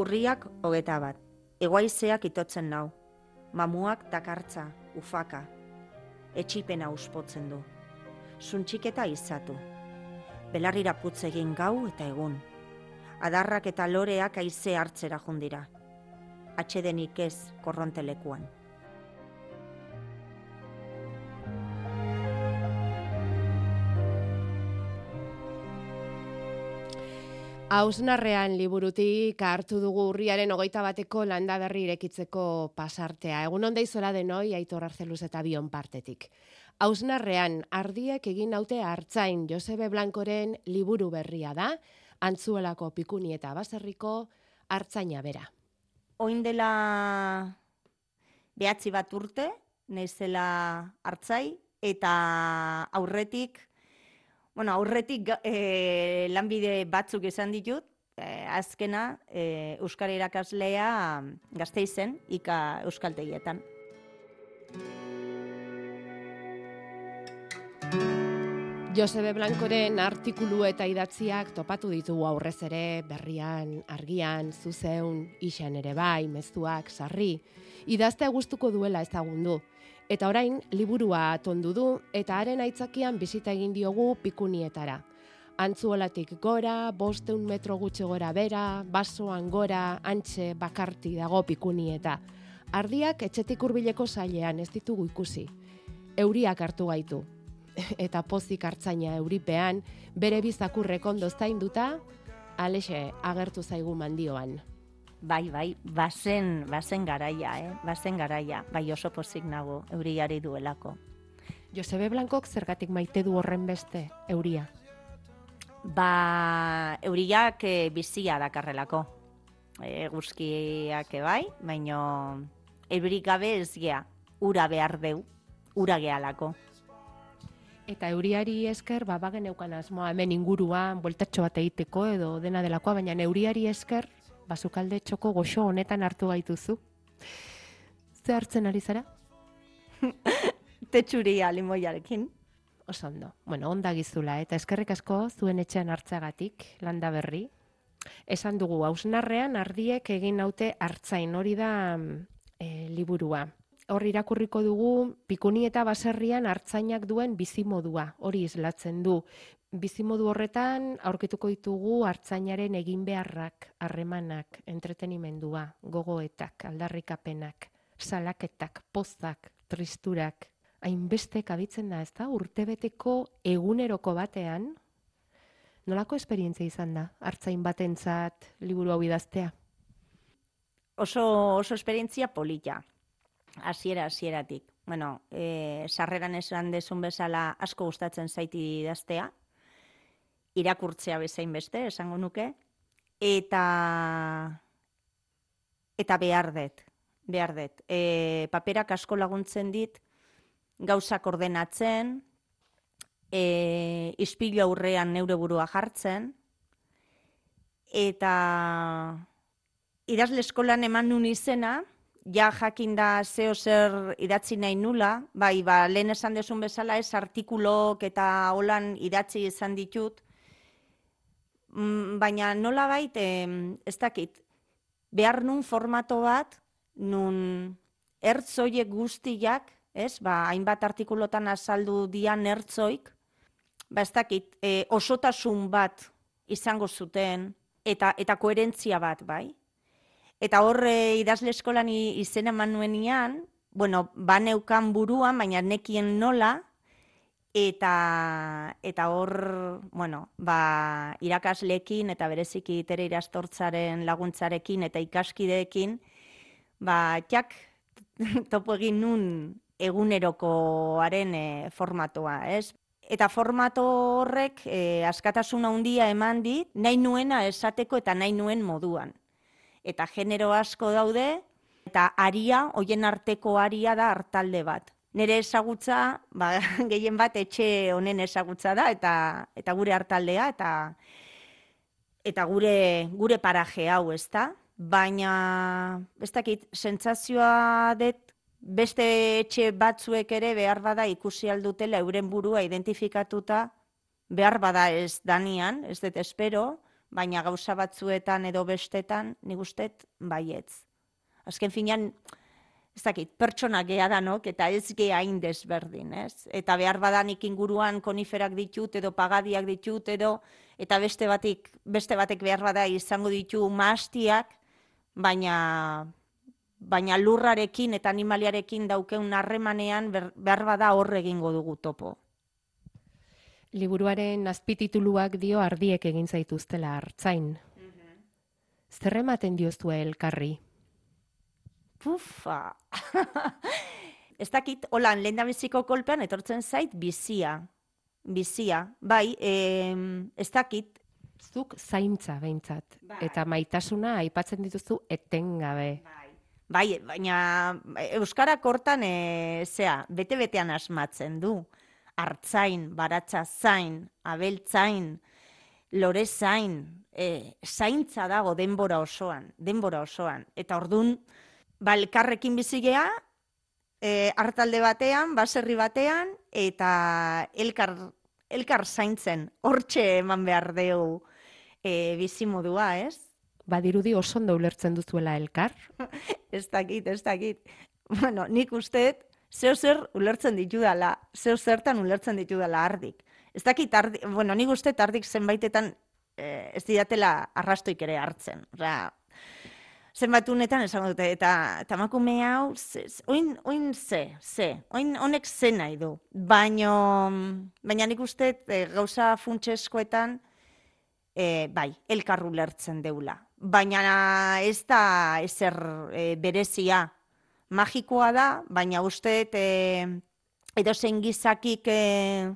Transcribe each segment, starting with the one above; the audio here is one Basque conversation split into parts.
Urriak hogeta bat. Egoaizeak itotzen nau. Mamuak dakartza, ufaka. Etxipena uspotzen du. Zuntxiketa izatu. Belarrira putz egin gau eta egun. Adarrak eta loreak aize hartzera jundira. Atxedenik ez korrontelekuan. Hausnarrean liburutik hartu dugu urriaren hogeita bateko landa berri irekitzeko pasartea. Egun onda izora denoi, aitor arzeluz eta bion partetik. Hausnarrean, ardiek egin naute hartzain Josebe Blankoren liburu berria da, antzuelako pikuni eta baserriko hartzaina bera. Oin dela behatzi bat urte, naizela hartzai, eta aurretik Bueno, aurretik e, lanbide batzuk esan ditut, e, azkena e, Euskara irakaslea gazte izen, ika Euskaltegietan. Josebe Blankoren artikulu eta idatziak topatu ditugu aurrez ere berrian, argian, zuzeun, isan ere bai, mezuak, sarri. Idaztea gustuko duela ezagundu. Eta orain, liburua tondu du eta haren aitzakian bizita egin diogu pikunietara. Antzuolatik gora, bosteun metro gutxe gora bera, basoan gora, antxe bakarti dago pikunieta. Ardiak etxetik hurbileko zailean ez ditugu ikusi. Euriak hartu gaitu. Eta pozik hartzaina euripean, bere bizakurrek ondo zainduta, alexe agertu zaigu mandioan. Bai, bai, bazen, bazen garaia, eh? bazen garaia, bai oso pozik nago euriari duelako. Josebe Blankok zergatik maite du horren beste euria? Ba, euriak e, bizia dakarrelako. E, guzkiak bai, baino eurik gabe ez gea, ura behar deu, ura gehalako. Eta euriari esker, ba, bagen asmoa, hemen inguruan, bueltatxo bat egiteko edo dena delakoa, baina euriari esker, basukalde txoko goxo honetan hartu gaituzu. Ze hartzen ari zara? Tetsuria limoiarekin. Oso ondo. Bueno, onda gizula, eta eskerrik asko zuen etxean hartzagatik, landa berri. Esan dugu, hausnarrean ardiek egin naute hartzain hori da e, liburua. Hor irakurriko dugu pikuni eta baserrian hartzainak duen bizimodua, hori islatzen du bizimodu horretan aurkituko ditugu hartzainaren egin beharrak, harremanak, entretenimendua, gogoetak, aldarrikapenak, salaketak, pozak, tristurak, hainbeste kabitzen da, ez da, urtebeteko eguneroko batean, nolako esperientzia izan da, hartzain batentzat liburu hau idaztea? Oso, oso esperientzia polita, hasiera hasieratik. Bueno, e, sarreran esan desun bezala asko gustatzen zaiti idaztea, irakurtzea bezain beste, esango nuke, eta eta behar dut, behar dut. E, paperak asko laguntzen dit, gauzak ordenatzen, e, izpilu aurrean neure burua jartzen, eta idazle eskolan eman nun izena, ja jakin da zeo zer idatzi nahi nula, bai, ba, lehen esan desun bezala ez artikulok eta holan idatzi izan ditut, baina nola baita, ez dakit, behar nun formato bat, nun ertzoiek guztiak, ez, ba, hainbat artikulotan azaldu dian ertzoik, ba, ez dakit, e, osotasun bat izango zuten, eta, eta koherentzia bat, bai? Eta horre idazle eskolan izena manuenian, bueno, ba neukan buruan, baina nekien nola, eta eta hor, bueno, ba, irakaslekin eta bereziki tere irastortzaren laguntzarekin eta ikaskideekin, ba, txak topo egin nun egunerokoaren e, formatoa, ez? Eta formato horrek e, askatasuna handia eman dit, nahi nuena esateko eta nahi nuen moduan. Eta genero asko daude, eta aria, hoien arteko aria da hartalde bat nire ezagutza, ba, gehien bat etxe honen ezagutza da, eta, eta gure hartaldea, eta, eta gure, gure paraje hau, ez da? Baina, ez dakit, sentzazioa dut, beste etxe batzuek ere behar bada ikusi aldutela euren burua identifikatuta, behar bada ez danian, ez dut espero, baina gauza batzuetan edo bestetan, nik ustet, baietz. Azken finean, ez dakit, pertsona geha danok, eta ez geha hain desberdin, ez? Eta behar badanik inguruan koniferak ditut, edo pagadiak ditut, edo, eta beste batik, beste batek behar bada izango ditu maastiak, baina baina lurrarekin eta animaliarekin daukeun harremanean behar bada horre egingo dugu topo. Liburuaren azpitituluak dio ardiek egin zaituztela hartzain. Mm Zer ematen dioztu elkarri? Pufa! ez dakit, holan, lehen biziko kolpean etortzen zait bizia. Bizia, bai, e, ez dakit. Zuk zaintza behintzat. Bai. Eta maitasuna aipatzen dituzu etengabe. Bai. Bai, baina Euskara kortan, e, zea, bete-betean asmatzen du. Artzain, baratza zain, abeltzain, lore zain, e, zaintza dago denbora osoan, denbora osoan. Eta ordun ba, elkarrekin bizigea, e, hartalde batean, baserri batean, eta elkar, elkar zaintzen, hortxe eman behar deu e, bizimodua, ez? badirudi oso ondo ulertzen duzuela elkar? ez dakit, ez dakit. Bueno, nik usteet, zeo zer ulertzen ditu dela, zeo zertan ulertzen ditu dela ardik. Ez dakit, ardi, bueno, nik usteet ardik zenbaitetan eh, ez didatela arrastoik ere hartzen. Osea, zenbat unetan esango dute, eta tamakume hau, oin, oin ze, ze, oin honek ze nahi du. Baina, baina nik uste e, gauza funtseskoetan, e, bai, elkarru lertzen deula baina ez da ezer e, berezia. Magikoa da, baina uste e, edo zen gizakik e,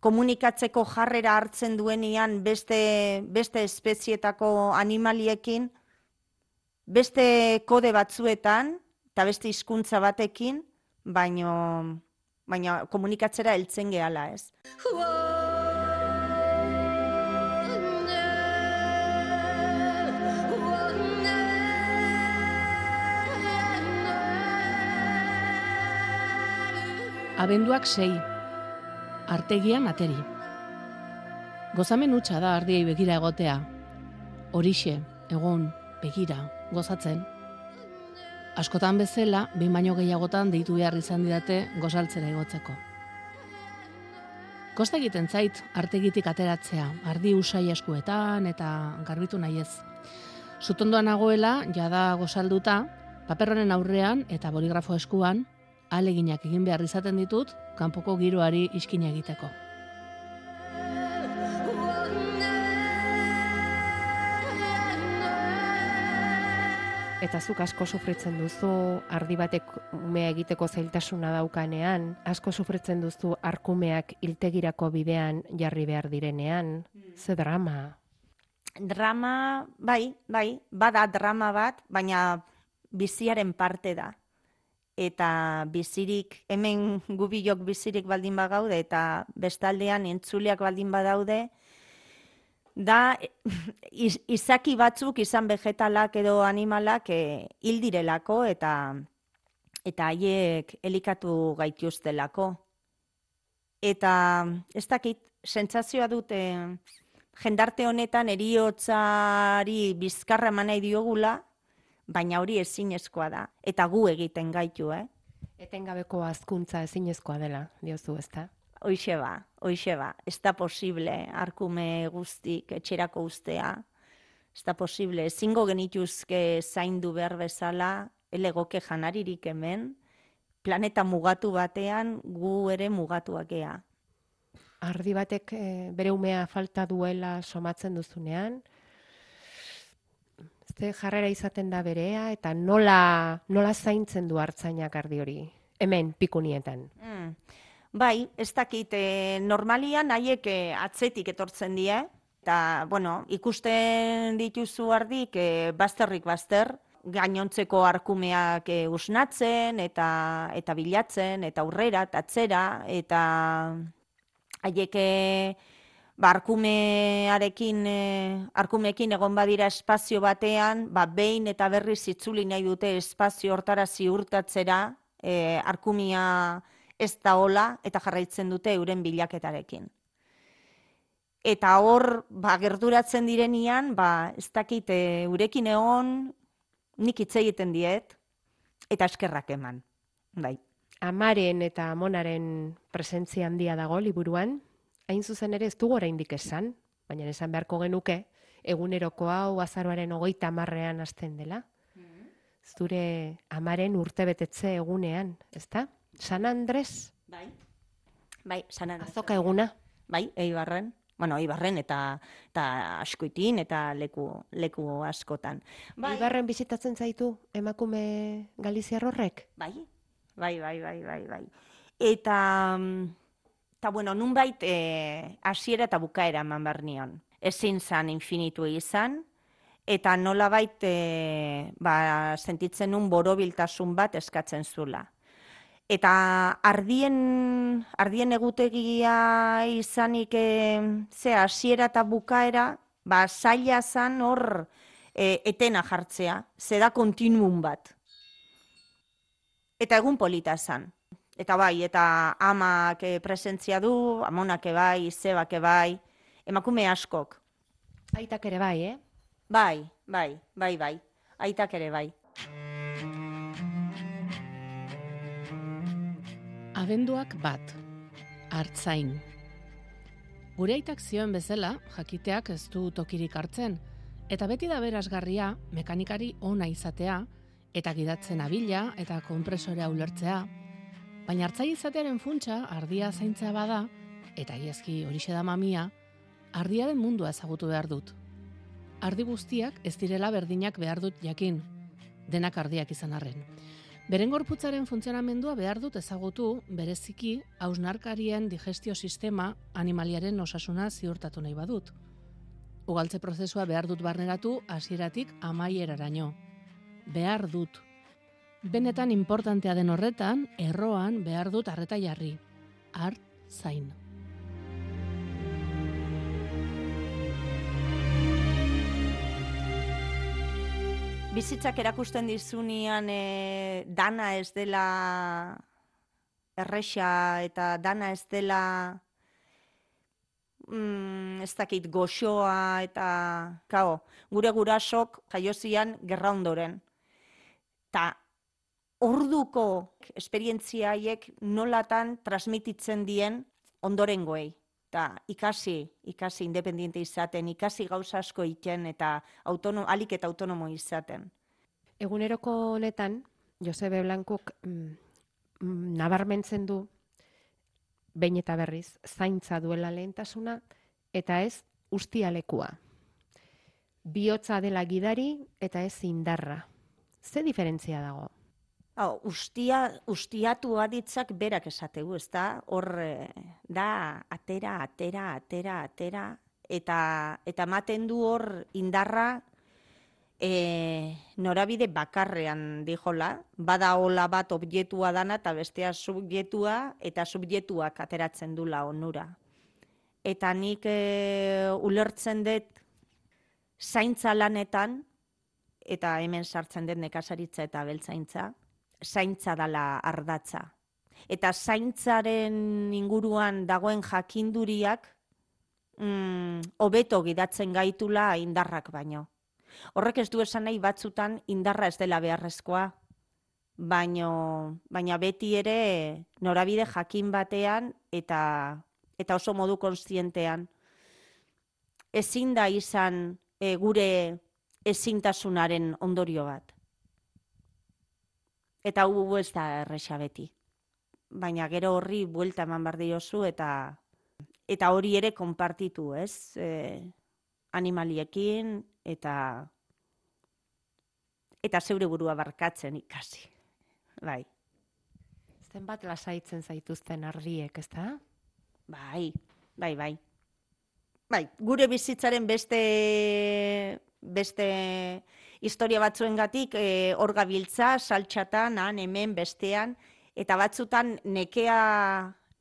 komunikatzeko jarrera hartzen duenian beste, beste espezietako animaliekin, beste kode batzuetan, eta beste hizkuntza batekin, baino, baina komunikatzera heltzen gehala ez. Abenduak sei, artegia materi. Gozamen utxa da ardiei begira egotea. Horixe, egon, begira, gozatzen. Askotan bezala, behin baino gehiagotan deitu behar izan didate gozaltzera egotzeko. Kosta egiten zait, artegitik ateratzea, ardi usai eskuetan eta garbitu nahi ez. Zutondoan nagoela, jada gozalduta, paperronen aurrean eta boligrafo eskuan, aleginak egin behar izaten ditut, kanpoko giroari iskina egiteko. Eta zuk asko sufritzen duzu, ardi batek umea egiteko zailtasuna daukanean, asko sufritzen duzu arkumeak iltegirako bidean jarri behar direnean, hmm. ze drama? Drama, bai, bai, bada drama bat, baina biziaren parte da eta bizirik, hemen gubilok bizirik baldin bagaude, eta bestaldean entzuleak baldin badaude, da izaki batzuk izan vegetalak edo animalak e, hildirelako eta eta haiek elikatu gaituztelako. Eta ez dakit, sentsazioa dute jendarte honetan eriotzari bizkarra manai diogula, baina hori ezinezkoa da, eta gu egiten gaitu, eh? Etengabeko azkuntza ezinezkoa dela, diozu, ezta? Hoixe ba, hoixe ba, ez da posible, arkume guztik etxerako ustea, ez da posible, ezingo genituzke zaindu behar bezala, elegoke janaririk hemen, planeta mugatu batean gu ere mugatuak ea. Ardi batek e, bere umea falta duela somatzen duzunean, Ze jarrera izaten da berea eta nola, nola zaintzen du hartzainak ardi hori? Hemen, pikunietan. Mm. Bai, ez dakit, e, normalian haiek eh, atzetik etortzen die, eta, bueno, ikusten dituzu ardik, e, bazterrik bazter, gainontzeko arkumeak e, usnatzen, eta, eta bilatzen, eta aurrera, eta atzera, eta haiek ba, e, arkumekin egon badira espazio batean, ba, behin eta berri zitzuli nahi dute espazio hortara ziurtatzera, e, arkumia ez da hola eta jarraitzen dute euren bilaketarekin. eta hor, ba, gerduratzen direnian, ba, ez dakit, e, urekin egon, nik hitz egiten diet, eta eskerrak eman, bai. Amaren eta amonaren presentzia handia dago liburuan, hain zuzen ere ez dugu oraindik esan, baina esan beharko genuke, eguneroko hau azaroaren hogeita marrean hasten dela. Zure amaren urtebetetze egunean, ezta? San Andres, Bai. Bai, sanan. azoka eguna. Bai, eibarren. Bueno, eibarren eta, eta askoitin eta leku, leku askotan. Bai, Ibarren bizitatzen zaitu emakume galiziar horrek? bai, bai, bai, bai, bai, bai. Eta, mm, eta bueno, nunbait eh, hasiera eta bukaera eman behar nion. Ezin zan infinitu izan, eta nolabait e, ba, sentitzen nun borobiltasun bat eskatzen zula. Eta ardien, ardien egutegia izanik e, ze hasiera eta bukaera, ba, zaila zan hor e, etena jartzea, ze da kontinuum bat. Eta egun polita zan. Eta bai, eta amak eh, presentzia du, amonak bai, zebak bai, emakume askok. Aitak ere bai, eh? Bai, bai, bai, bai, aitak ere bai. Abenduak bat, hartzain. Gure aitak zioen bezala, jakiteak ez du tokirik hartzen, eta beti da berazgarria mekanikari ona izatea, eta gidatzen abila eta konpresorea ulertzea, baina hartzai izatearen funtsa ardia zaintzea bada, eta iazki horixe da mamia, ardiaren mundua ezagutu behar dut. Ardi guztiak ez direla berdinak behar dut jakin, denak ardiak izan arren. Beren gorputzaren funtzionamendua behar dut ezagutu, bereziki, hausnarkarien digestio sistema animaliaren osasuna ziurtatu nahi badut. Ugaltze prozesua behar dut barneratu hasieratik amaieraraino. Behar dut. Benetan importantea den horretan, erroan behar dut arreta jarri. Art zain. Bizitzak erakusten dizunean e, dana ez dela erresa eta dana ez dela mm, ez dakit goxoa eta kao, gure gurasok jaiozian gerra ondoren. Ta orduko esperientzia haiek nolatan transmititzen dien ondorengoei. Ta ikasi, ikasi independiente izaten, ikasi gauza asko iten eta autono, alik eta autonomo izaten. Eguneroko honetan, Josebe Blankuk mm, mm, nabarmentzen du behin eta berriz zaintza duela lehentasuna eta ez ustialekua. Bihotza dela gidari eta ez indarra. Ze diferentzia dago? Hau, ustia, ustiatu aditzak berak esategu, ez da? Hor, eh, da, atera, atera, atera, atera, eta, eta ematen du hor indarra e, norabide bakarrean dijola, bada hola bat objektua dana eta bestea subjektua eta subjektuak ateratzen dula onura. Eta nik e, ulertzen dut zaintza lanetan, eta hemen sartzen dut nekazaritza eta beltzaintza, zaintza dala ardatza. Eta zaintzaren inguruan dagoen jakinduriak mm, hobeto gidatzen gaitula indarrak baino. Horrek ez du esan nahi batzutan indarra ez dela beharrezkoa, baino, baina beti ere norabide jakin batean eta, eta oso modu konstientean. Ezin da izan e, gure ezintasunaren ondorio bat. Eta hu ez da erresa beti. Baina gero horri buelta eman behar diozu eta eta hori ere konpartitu, ez? E, animaliekin eta eta zeure burua barkatzen ikasi. Bai, Zenbat lasaitzen zaituzten ardiek, ezta? bai, bai, bai. Bai, gure bizitzaren beste beste historia batzuengatik eh, hor gabiltza, saltxatan, han, hemen, bestean, eta batzutan nekea,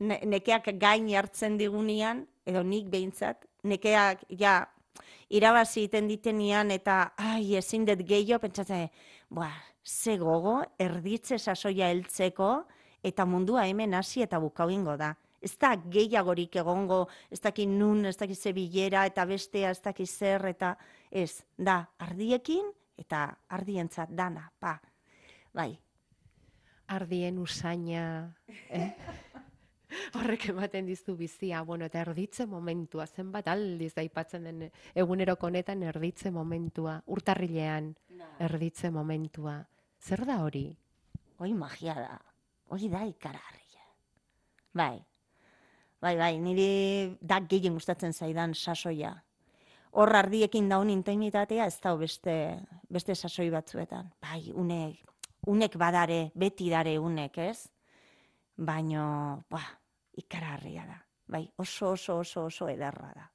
ne, nekeak gain hartzen digunean, edo nik behintzat, nekeak ja irabazi iten ditenian eta ai, ezin dut gehiago, pentsatzen, buah, ze gogo, erditze sasoia heltzeko, eta mundua hemen hasi eta bukau ingo da. Ez da gehiagorik egongo, ez dakit nun, ez dakit ze eta bestea, ez dakit zer, eta ez, da, ardiekin, eta ardientzat dana, pa. Bai, Ardien usaina, eh? Horrek ematen dizu bizia, bueno, eta erditze momentua, zenbat aldiz aipatzen den eguneroko honetan erditze momentua, urtarrilean erditze momentua. Zer da hori? hoi magia da, hori da ikaragarria. Bai, bai, bai, niri da gehien gustatzen zaidan sasoia. Hor ardiekin daun intimitatea ez da beste, beste sasoi batzuetan. Bai, unek, unek badare, beti dare unek, ez? Baino, ba, ikaragarria da. Bai, oso, oso, oso, oso ederra da.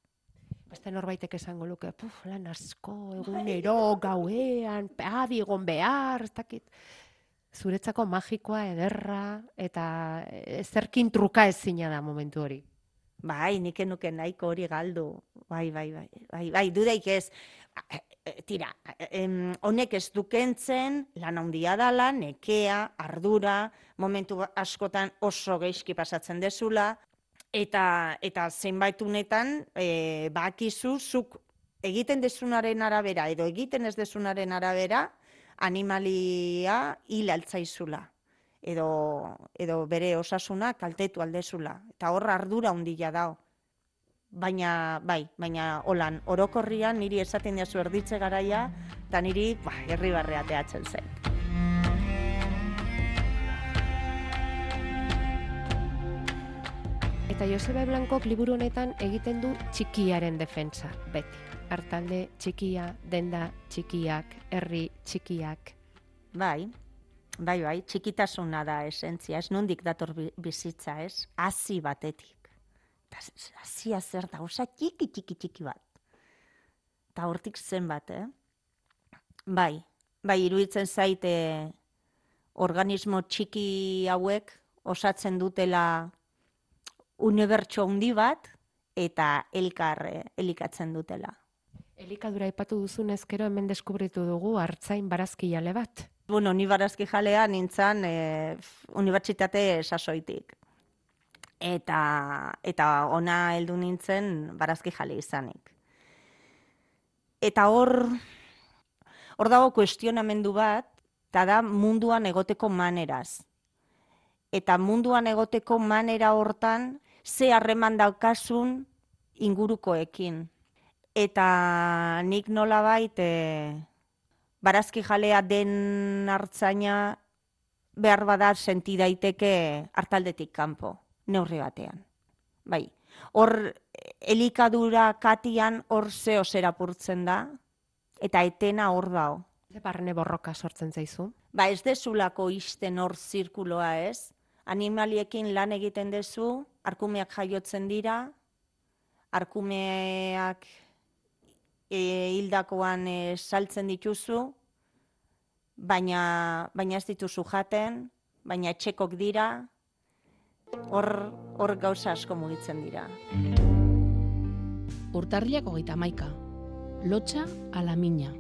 Beste norbaitek esango luke, puf, lan asko, egunero, gauean, adi egon behar, ez dakit. Zuretzako magikoa, ederra, eta ezerkin truka ezina da momentu hori. Bai, nik nuke nahiko hori galdu. Bai, bai, bai, bai, bai, dudaik ez. E, e, Tira, em, honek ez dukentzen, lan handia dala, nekea, ardura, momentu askotan oso geizki pasatzen dezula, eta, eta zenbait unetan, e, bakizu, zuk egiten dezunaren arabera, edo egiten ez dezunaren arabera, animalia hil altzaizula edo, edo bere osasuna kaltetu aldezula. Eta hor ardura handia dao. Baina, bai, baina holan, orokorrian niri esaten diazu erditze garaia, eta niri, ba, herri barrea teatzen zen. Eta Joseba Blankok liburu honetan egiten du txikiaren defensa, beti. Artalde txikia, denda txikiak, herri txikiak. Bai, bai, bai, txikitasuna da esentzia, ez nondik dator bi- bizitza, ez? Hasi batetik. Hasia zer da, osa txiki, txiki, txiki bat. Ta hortik zenbat, eh? Bai, bai, iruditzen zaite organismo txiki hauek osatzen dutela unibertso handi bat eta elkar eh, elikatzen dutela. Elikadura aipatu duzun ezkero hemen deskubritu dugu hartzain barazkilale bat. Bueno, ni barazki jalea nintzen e, unibertsitate sasoitik. Eta, eta ona heldu nintzen barazki jale izanik. Eta hor, hor dago kuestionamendu bat, eta da munduan egoteko maneraz. Eta munduan egoteko manera hortan, ze harreman daukasun ingurukoekin. Eta nik nolabait, e, barazki jalea den hartzaina behar bada senti daiteke hartaldetik kanpo, neurri batean. Bai, hor elikadura katian hor zeo zerapurtzen da, eta etena hor dao. Ze barne borroka sortzen zaizu? Ba ez dezulako isten hor zirkuloa ez, animaliekin lan egiten dezu, arkumeak jaiotzen dira, arkumeak hildakoan e, saltzen dituzu, baina, baina ez dituzu jaten, baina etxekok dira, hor, hor gauza asko mugitzen dira. Urtarrilak hogeita maika. Lotxa ala mina.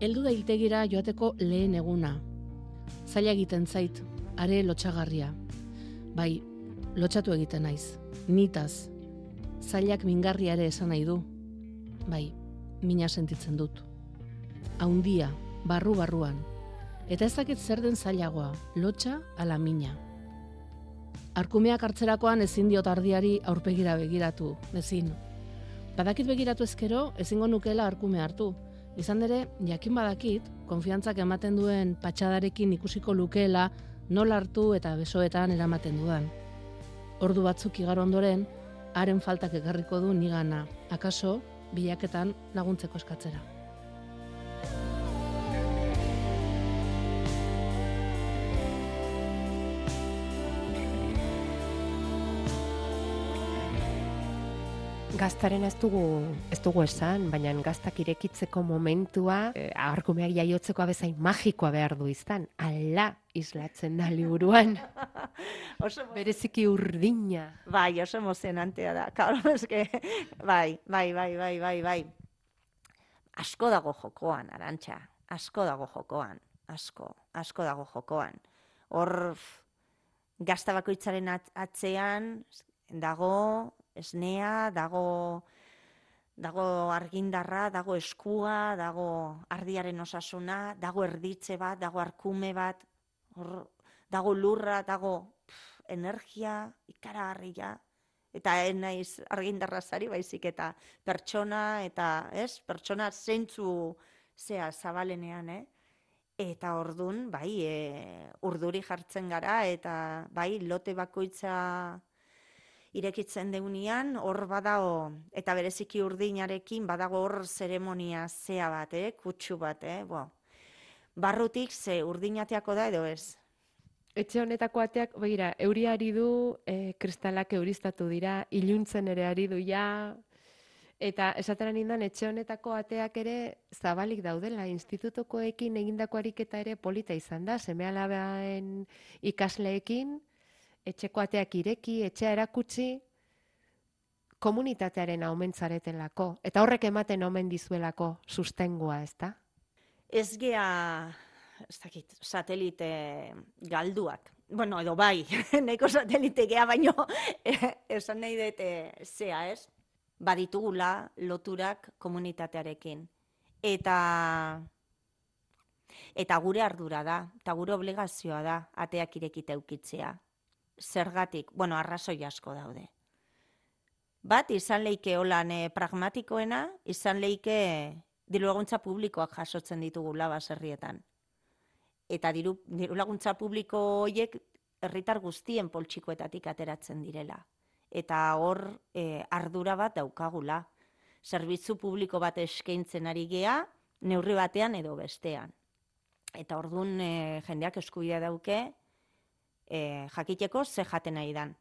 Heldu da hiltegira joateko lehen eguna. Zaila egiten zait, are lotxagarria. Bai, lotxatu egiten naiz. Nitaz. Zailak mingarria ere esan nahi du. Bai, mina sentitzen dut. Haundia, barru-barruan. Eta ez dakit zer den zailagoa, lotxa ala mina. Arkumeak hartzerakoan ezin diot ardiari aurpegira begiratu, ezin. Badakit begiratu ezkero, ezingo nukela arkume hartu. Izan ere, jakin badakit, konfiantzak ematen duen patxadarekin ikusiko lukeela nola hartu eta besoetan eramaten dudan. Ordu batzuk igaro ondoren, haren faltak ekarriko du nigana, akaso bilaketan laguntzeko eskatzera. Gaztaren ez dugu, ez dugu esan, baina gaztak irekitzeko momentua, eh, arkumeak jaiotzeko abezain magikoa behar du izan. Ala islatzen da liburuan. Oso Bereziki urdina. Bai, oso emozionantea da. Claro, eske, bai, bai, bai, bai, bai, bai. Asko dago jokoan, arantxa. Asko dago jokoan. Asko, asko dago jokoan. Hor, gazta bakoitzaren atzean dago esnea, dago dago argindarra, dago eskua, dago ardiaren osasuna, dago erditze bat, dago arkume bat, hor, dago lurra, dago pff, energia, ikaragarria, eta naiz argindarra zari baizik eta pertsona, eta ez, pertsona zeintzu zea zabalenean, eh? Eta ordun, bai, e, urduri jartzen gara, eta bai, lote bakoitza irekitzen deunian, hor badao, eta bereziki urdinarekin, badago hor zeremonia zea bat, eh? kutsu bat, eh? Bo. barrutik ze urdinateako da edo ez? Etxe honetako ateak, begira, euriari du, e, kristalak euristatu dira, iluntzen ere ari du ja, Eta esateran indan, etxe honetako ateak ere zabalik daudela, institutokoekin egindako ariketa ere polita izan da, seme ikasleekin, etxeko ateak ireki, etxea erakutsi, komunitatearen aumentzareten lako. Eta horrek ematen omen dizuelako sustengua, ez da? Ez gea, ez dakit, satelite galduak. Bueno, edo bai, neko satelite gea, baino, esan nahi dute zea, ez? baditugula loturak komunitatearekin. Eta eta gure ardura da, eta gure obligazioa da ateak irekite eukitzea. Zergatik, bueno, arrazoi asko daude. Bat, izan leike holan eh, pragmatikoena, izan leike diru laguntza publikoak jasotzen ditugu baserrietan. Eta diru, diru laguntza publiko horiek herritar guztien poltsikoetatik ateratzen direla eta hor e, ardura bat daukagula. Zerbitzu publiko bat eskaintzen ari gea, neurri batean edo bestean. Eta ordun e, jendeak eskubidea dauke e, jakiteko ze jaten nahi dan.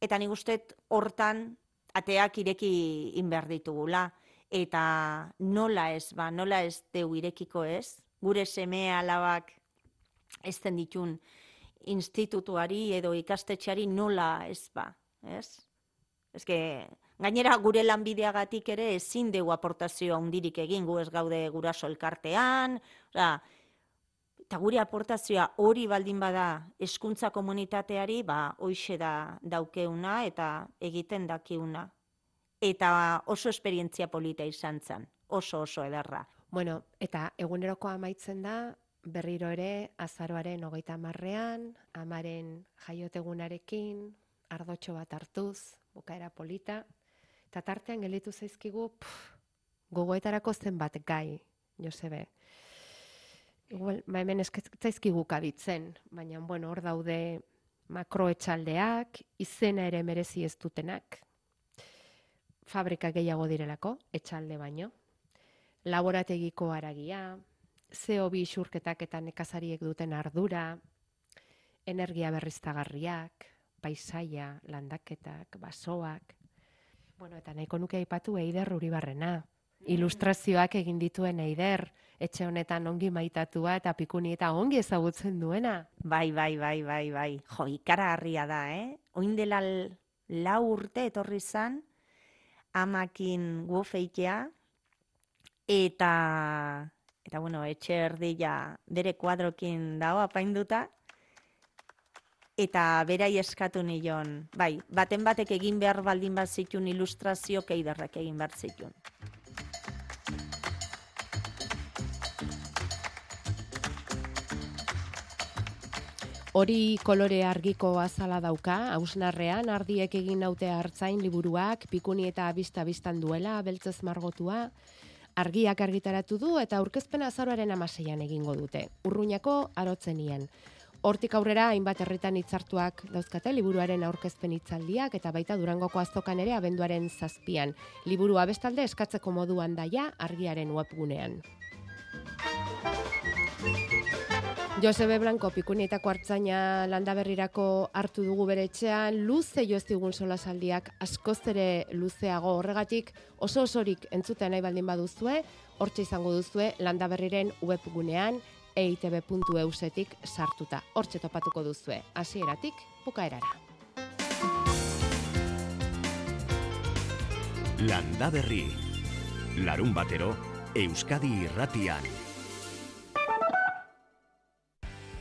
Eta nik uste hortan ateak ireki inber ditugula. Eta nola ez, ba, nola ez deu irekiko ez, gure seme alabak ez ditun institutuari edo ikastetxeari nola ez ba, ez? Ez gainera gure lanbideagatik ere ezin dugu aportazioa hundirik egin, gu ez gaude guraso elkartean, oza, eta gure aportazioa hori baldin bada hezkuntza komunitateari, ba, hoixe da daukeuna eta egiten dakiuna. Eta oso esperientzia polita izan zen, oso oso ederra. Bueno, eta eguneroko amaitzen da, berriro ere azaroaren hogeita marrean, amaren jaiotegunarekin, ardotxo bat hartuz, bukaera polita, eta tartean gelitu zaizkigu gogoetarako zenbat gai, Josebe. Igual, ba hemen zaizkigu kaditzen, baina bueno, hor daude makroetxaldeak, izena ere merezi ez dutenak, fabrika gehiago direlako, etxalde baino, laborategiko aragia, CO2 isurketak eta nekazariek duten ardura, energia berriztagarriak, paisaia, landaketak, basoak. Bueno, eta nahiko nuke aipatu Eider Uribarrena. Ilustrazioak egin dituen Eider, etxe honetan ongi maitatua eta pikuni eta ongi ezagutzen duena. Bai, bai, bai, bai, bai. Jo, ikara harria da, eh? Oin dela lau urte etorri zan, amakin gufeitea, eta, eta bueno, etxe erdia bere kuadrokin dago apainduta, eta berai eskatu nion, bai, baten batek egin behar baldin bat zitun ilustrazio keiderrak egin behar zitun. Hori kolore argiko azala dauka, hausnarrean ardiek egin naute hartzain liburuak, pikuni eta abista biztan duela, beltzez margotua, argiak argitaratu du eta aurkezpena azaroaren amaseian egingo dute. Urruñako arotzenien. Hortik aurrera hainbat herritan hitzartuak dauzkate liburuaren aurkezpen hitzaldiak eta baita Durangoko azokan ere abenduaren zazpian. Liburua bestalde eskatzeko moduan daia argiaren webgunean. Josebe Blanco pikunietako hartzaina landaberrirako hartu dugu bere etxean, luze jo ez digun sola saldiak, askoz ere luzeago horregatik, oso osorik entzuten nahi baldin baduzue, hortxe izango duzue landaberriren webgunean, eitb.eusetik sartuta. Hortxe topatuko duzue, hasieratik bukaerara. Landa berri. Larun batero, Euskadi irratian.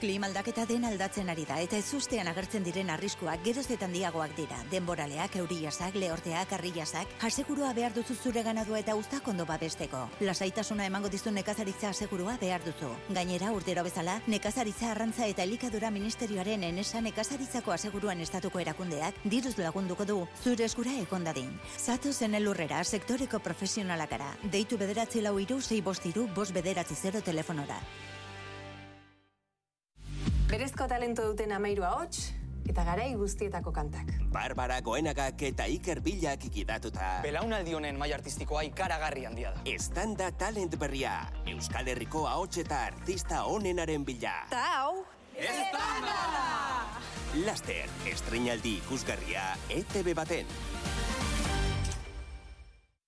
Klima aldaketa den aldatzen ari da eta ezustean agertzen diren arriskuak geroz eta handiagoak dira. Denboraleak, euriasak, lehorteak, arriasak, asegurua behar duzu zure ganadua eta uztak ondo babesteko. Lasaitasuna emango dizu nekazaritza asegurua behar duzu. Gainera, urtero bezala, nekazaritza arrantza eta elikadura ministerioaren enesa nekazaritzako aseguruan estatuko erakundeak diruz lagunduko du zure eskura ekondadin. Zato zen elurrera sektoreko profesionalakara. Deitu bederatzi lau iru, zei bostiru, bost bederatzi zero telefonora. Berezko talento duten amairu ahots eta garai guztietako kantak. Barbara Goenagak eta Iker Bilak ikidatuta. Belaunaldi honen mai artistikoa ikaragarri handia da. Estanda talent berria. Euskal Herriko ahots eta artista onenaren bila. Ta hau, Laster, estrenaldi ikusgarria ETV baten.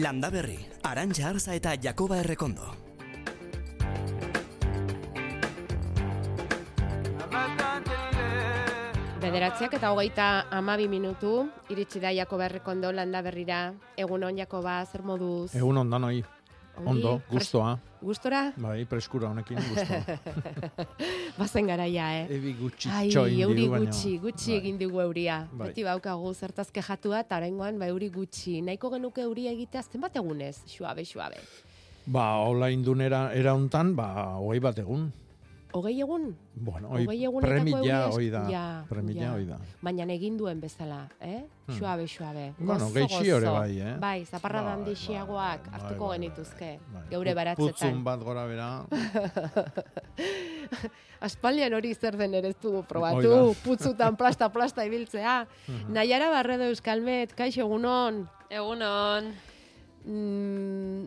Landa Berri, Arantxa Arza eta Jakoba Errekondo. Bederatziak eta hogeita amabi minutu, iritsi da Jakoba Errekondo landa berrira. Egun on, Jakoba, zer moduz? Egun ondan hoi. Ondo, gustoa. Gustora? Bai, preskura honekin gustoa. Bazen garaia, eh? Ebi gutxi Ai, txoin euri gutxi, gutxi Bai. egin digu euria. Bai. Beti baukagu zertaz kejatua, eta oraingoan ba euri gutxi. Nahiko genuke euria egitea zenbat egunez? Suabe, suabe. Ba, hola indunera era hontan, ba, hogei bat egun. Hogei egun? Bueno, hoi Hogei premilla euria es- hoi da. Ja, premilla ja. hoi da. Baina egin duen bezala, eh? Hmm. Suabe, suabe. Bueno, Gozo, ore gozo. bai, eh? Bai, zaparra Bai, handixiagoak bai, hartuko bai, bai, genituzke, bai. geure Put- baratzetan. Putzun bat gora bera. Aspaldian hori zer den ere ez dugu probatu, putzutan plasta-plasta ibiltzea. Mhm. Naiara Barredo Euskalmet, kaixo egunon. Egunon. Mm,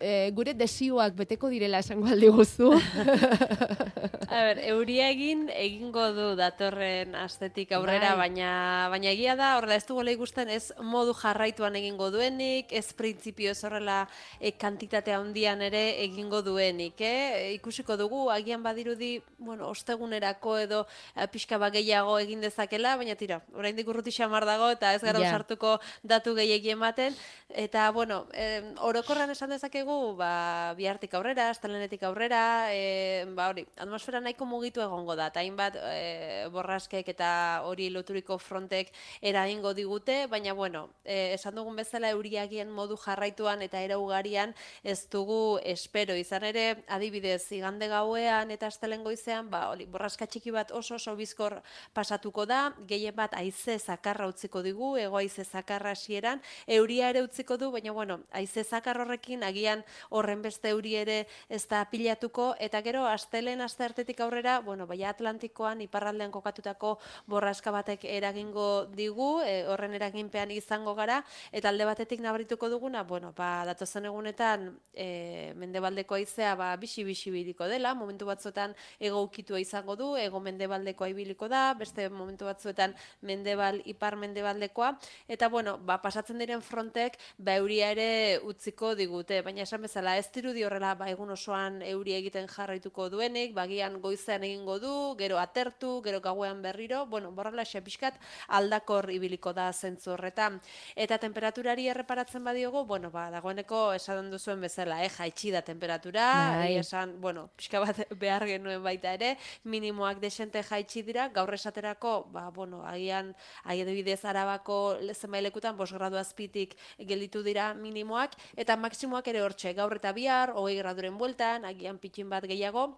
e, gure desioak beteko direla esango aldi guzu. Ber, euria egin egingo du datorren astetik aurrera, Bai. baina baina egia da, horrela ez dugu ikusten ez modu jarraituan egingo duenik, ez printzipio ez horrela e, kantitate handian ere egingo duenik, eh? Ikusiko dugu agian badirudi, bueno, ostegunerako edo eh, pixka bat gehiago egin dezakela, baina tira, oraindik urruti xamar dago eta ez gara sartuko datu gehiegi ematen eta bueno, eh, orokorran esan dezakegu, ba bihartik aurrera, astelenetik aurrera, eh, ba hori, atmosfera nahiko mugitu egongo da. Eta hainbat eh, borraskek eta hori loturiko frontek eragingo digute, baina bueno, eh, esan dugun bezala euriagien modu jarraituan eta era ugarian ez dugu espero. Izan ere, adibidez, igande gauean eta astelen goizean, ba hori, borraska txiki bat oso oso bizkor pasatuko da, gehien bat haize zakarra utziko digu, ego haize zakarra hasieran, euria ere utziko du, baina bueno, haize zakar horrekin agian horren beste euri ere ez da pilatuko, eta gero astelen asteartetik aurrera, bueno, baina Atlantikoan iparraldean kokatutako borraska batek eragingo digu, e, horren eraginpean izango gara, eta alde batetik nabarituko duguna, bueno, ba, datozen egunetan e, mendebaldeko haizea ba, bisi-bisi biliko dela, momentu batzuetan ego ukitua izango du, ego mendebaldekoa ibiliko da, beste momentu batzuetan mendebal, ipar mendebaldekoa, eta bueno, ba, pasatzen diren frontek, ba, euria ere utziko digute, baina esan bezala ez dirudi horrela, ba, egun osoan euria egiten jarraituko duenik, bagian goizean egingo du, gero atertu, gero gauean berriro, bueno, borrala pixkat aldakor ibiliko da zentzu horretan. Eta temperaturari erreparatzen badiogu, bueno, ba, dagoeneko esan duzuen bezala, eh, jaitsi da temperatura, Bai. esan, bueno, pixka bat behar genuen baita ere, minimoak desente jaitsi dira, gaur esaterako, ba, bueno, agian, adibidez arabako le- zenbait lekutan, bos gradu azpitik gelditu dira minimoak, eta maksimoak ere hortxe, gaur eta bihar, hogei graduren bueltan, agian pitxin bat gehiago,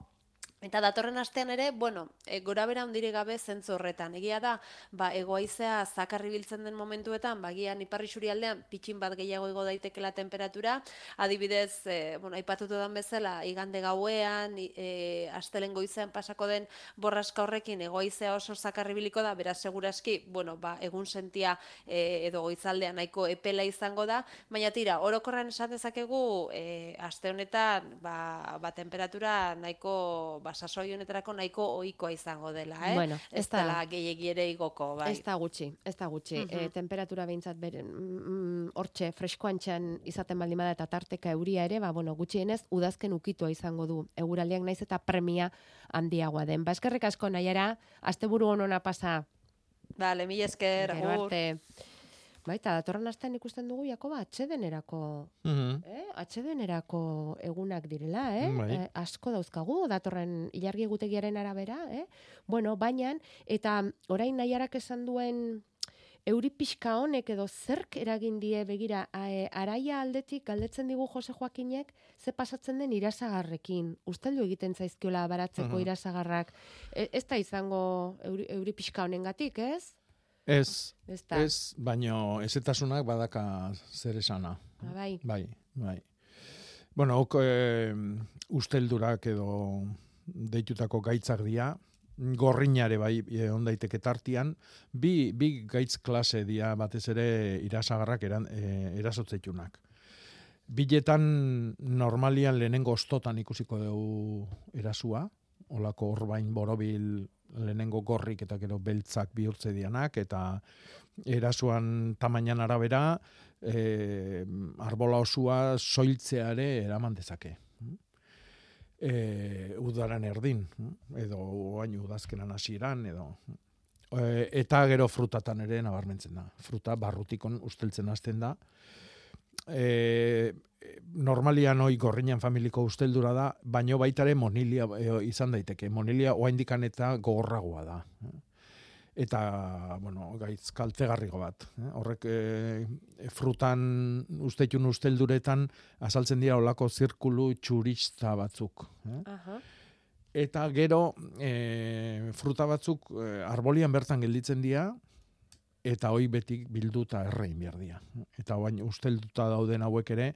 Eta datorren astean ere, bueno, e, gora bera handire gabe zentzu horretan. Egia da, ba, egoaizea zakarri biltzen den momentuetan, ba, gian iparri aldean, pitxin bat gehiago igo daitekela temperatura, adibidez, e, bueno, aipatutu dan bezala, igande gauean, e, astelen goizean pasako den borraska horrekin, egoaizea oso zakarri biliko da, beraz seguraski, bueno, ba, egun sentia e, edo goizaldean nahiko epela izango da, baina tira, orokorran esan dezakegu, e, aste honetan, ba, ba, temperatura nahiko ba, sasoi honetarako nahiko ohikoa izango dela, eh? Bueno, ez ez dela gehiegi ere igoko, bai. Ez da gutxi, ez da gutxi. Mhm. E, temperatura behintzat beren, mm, hortxe, freskoantxan izaten baldin bada eta tarteka euria ere, ba, bueno, gutxienez, udazken ukitua izango du. Eguraldiak naiz eta premia handiagoa den. Ba, eskerrik asko nahiara, asteburu honona pasa. Vale, mila esker, Gero arte. Baita, datorren astean ikusten dugu, Jakoba, atxedenerako Mhm. eh? atxedenerako egunak direla, eh? Bai. Eh, asko dauzkagu, datorren ilargi egutegiaren arabera, eh? Bueno, baina, eta orain nahiarak esan duen euri pixka honek edo zerk eragin die begira, a- araia aldetik galdetzen digu Jose Joakinek, ze pasatzen den irasagarrekin. Usteldu egiten zaizkiola baratzeko Mhm. irasagarrak. E, ez da izango euri, euri pixka honengatik, ez? Ez, Ez da. ez, baino ezetasunak badaka zer esana. Ba, bai. Bai, bai. Bueno, ok, e, usteldurak edo deitutako gaitzak dira, gorrinare bai e, on daiteke tartian, bi, bi gaitz klase dira batez ere irasagarrak eran, e, erasotzetunak. Biletan normalian lehenengo ostotan ikusiko dugu erasua, olako orbain borobil lehenengo gorrik eta gero beltzak bihurtze dianak, eta erasuan tamainan arabera, e, arbola osua soiltzeare eraman dezake. E, udaran erdin, edo oain udazkenan hasieran edo e, eta gero frutatan ere nabarmentzen da. Fruta barrutikon usteltzen hasten da. E, normalian hoi gorrinan familiko usteldura da, baino baitare monilia e, izan daiteke. Monilia oaindikan eta gogorragoa da. Eta, bueno, gaitz kaltegarrigo bat. eh. Horrek e, frutan ustetun ustelduretan azaltzen dira olako zirkulu txurista batzuk. Eh? Aha. Eta gero e, fruta batzuk e, arbolian bertan gelditzen dira eta hoi betik bilduta errein behar dira. Eta bain ustelduta dauden hauek ere,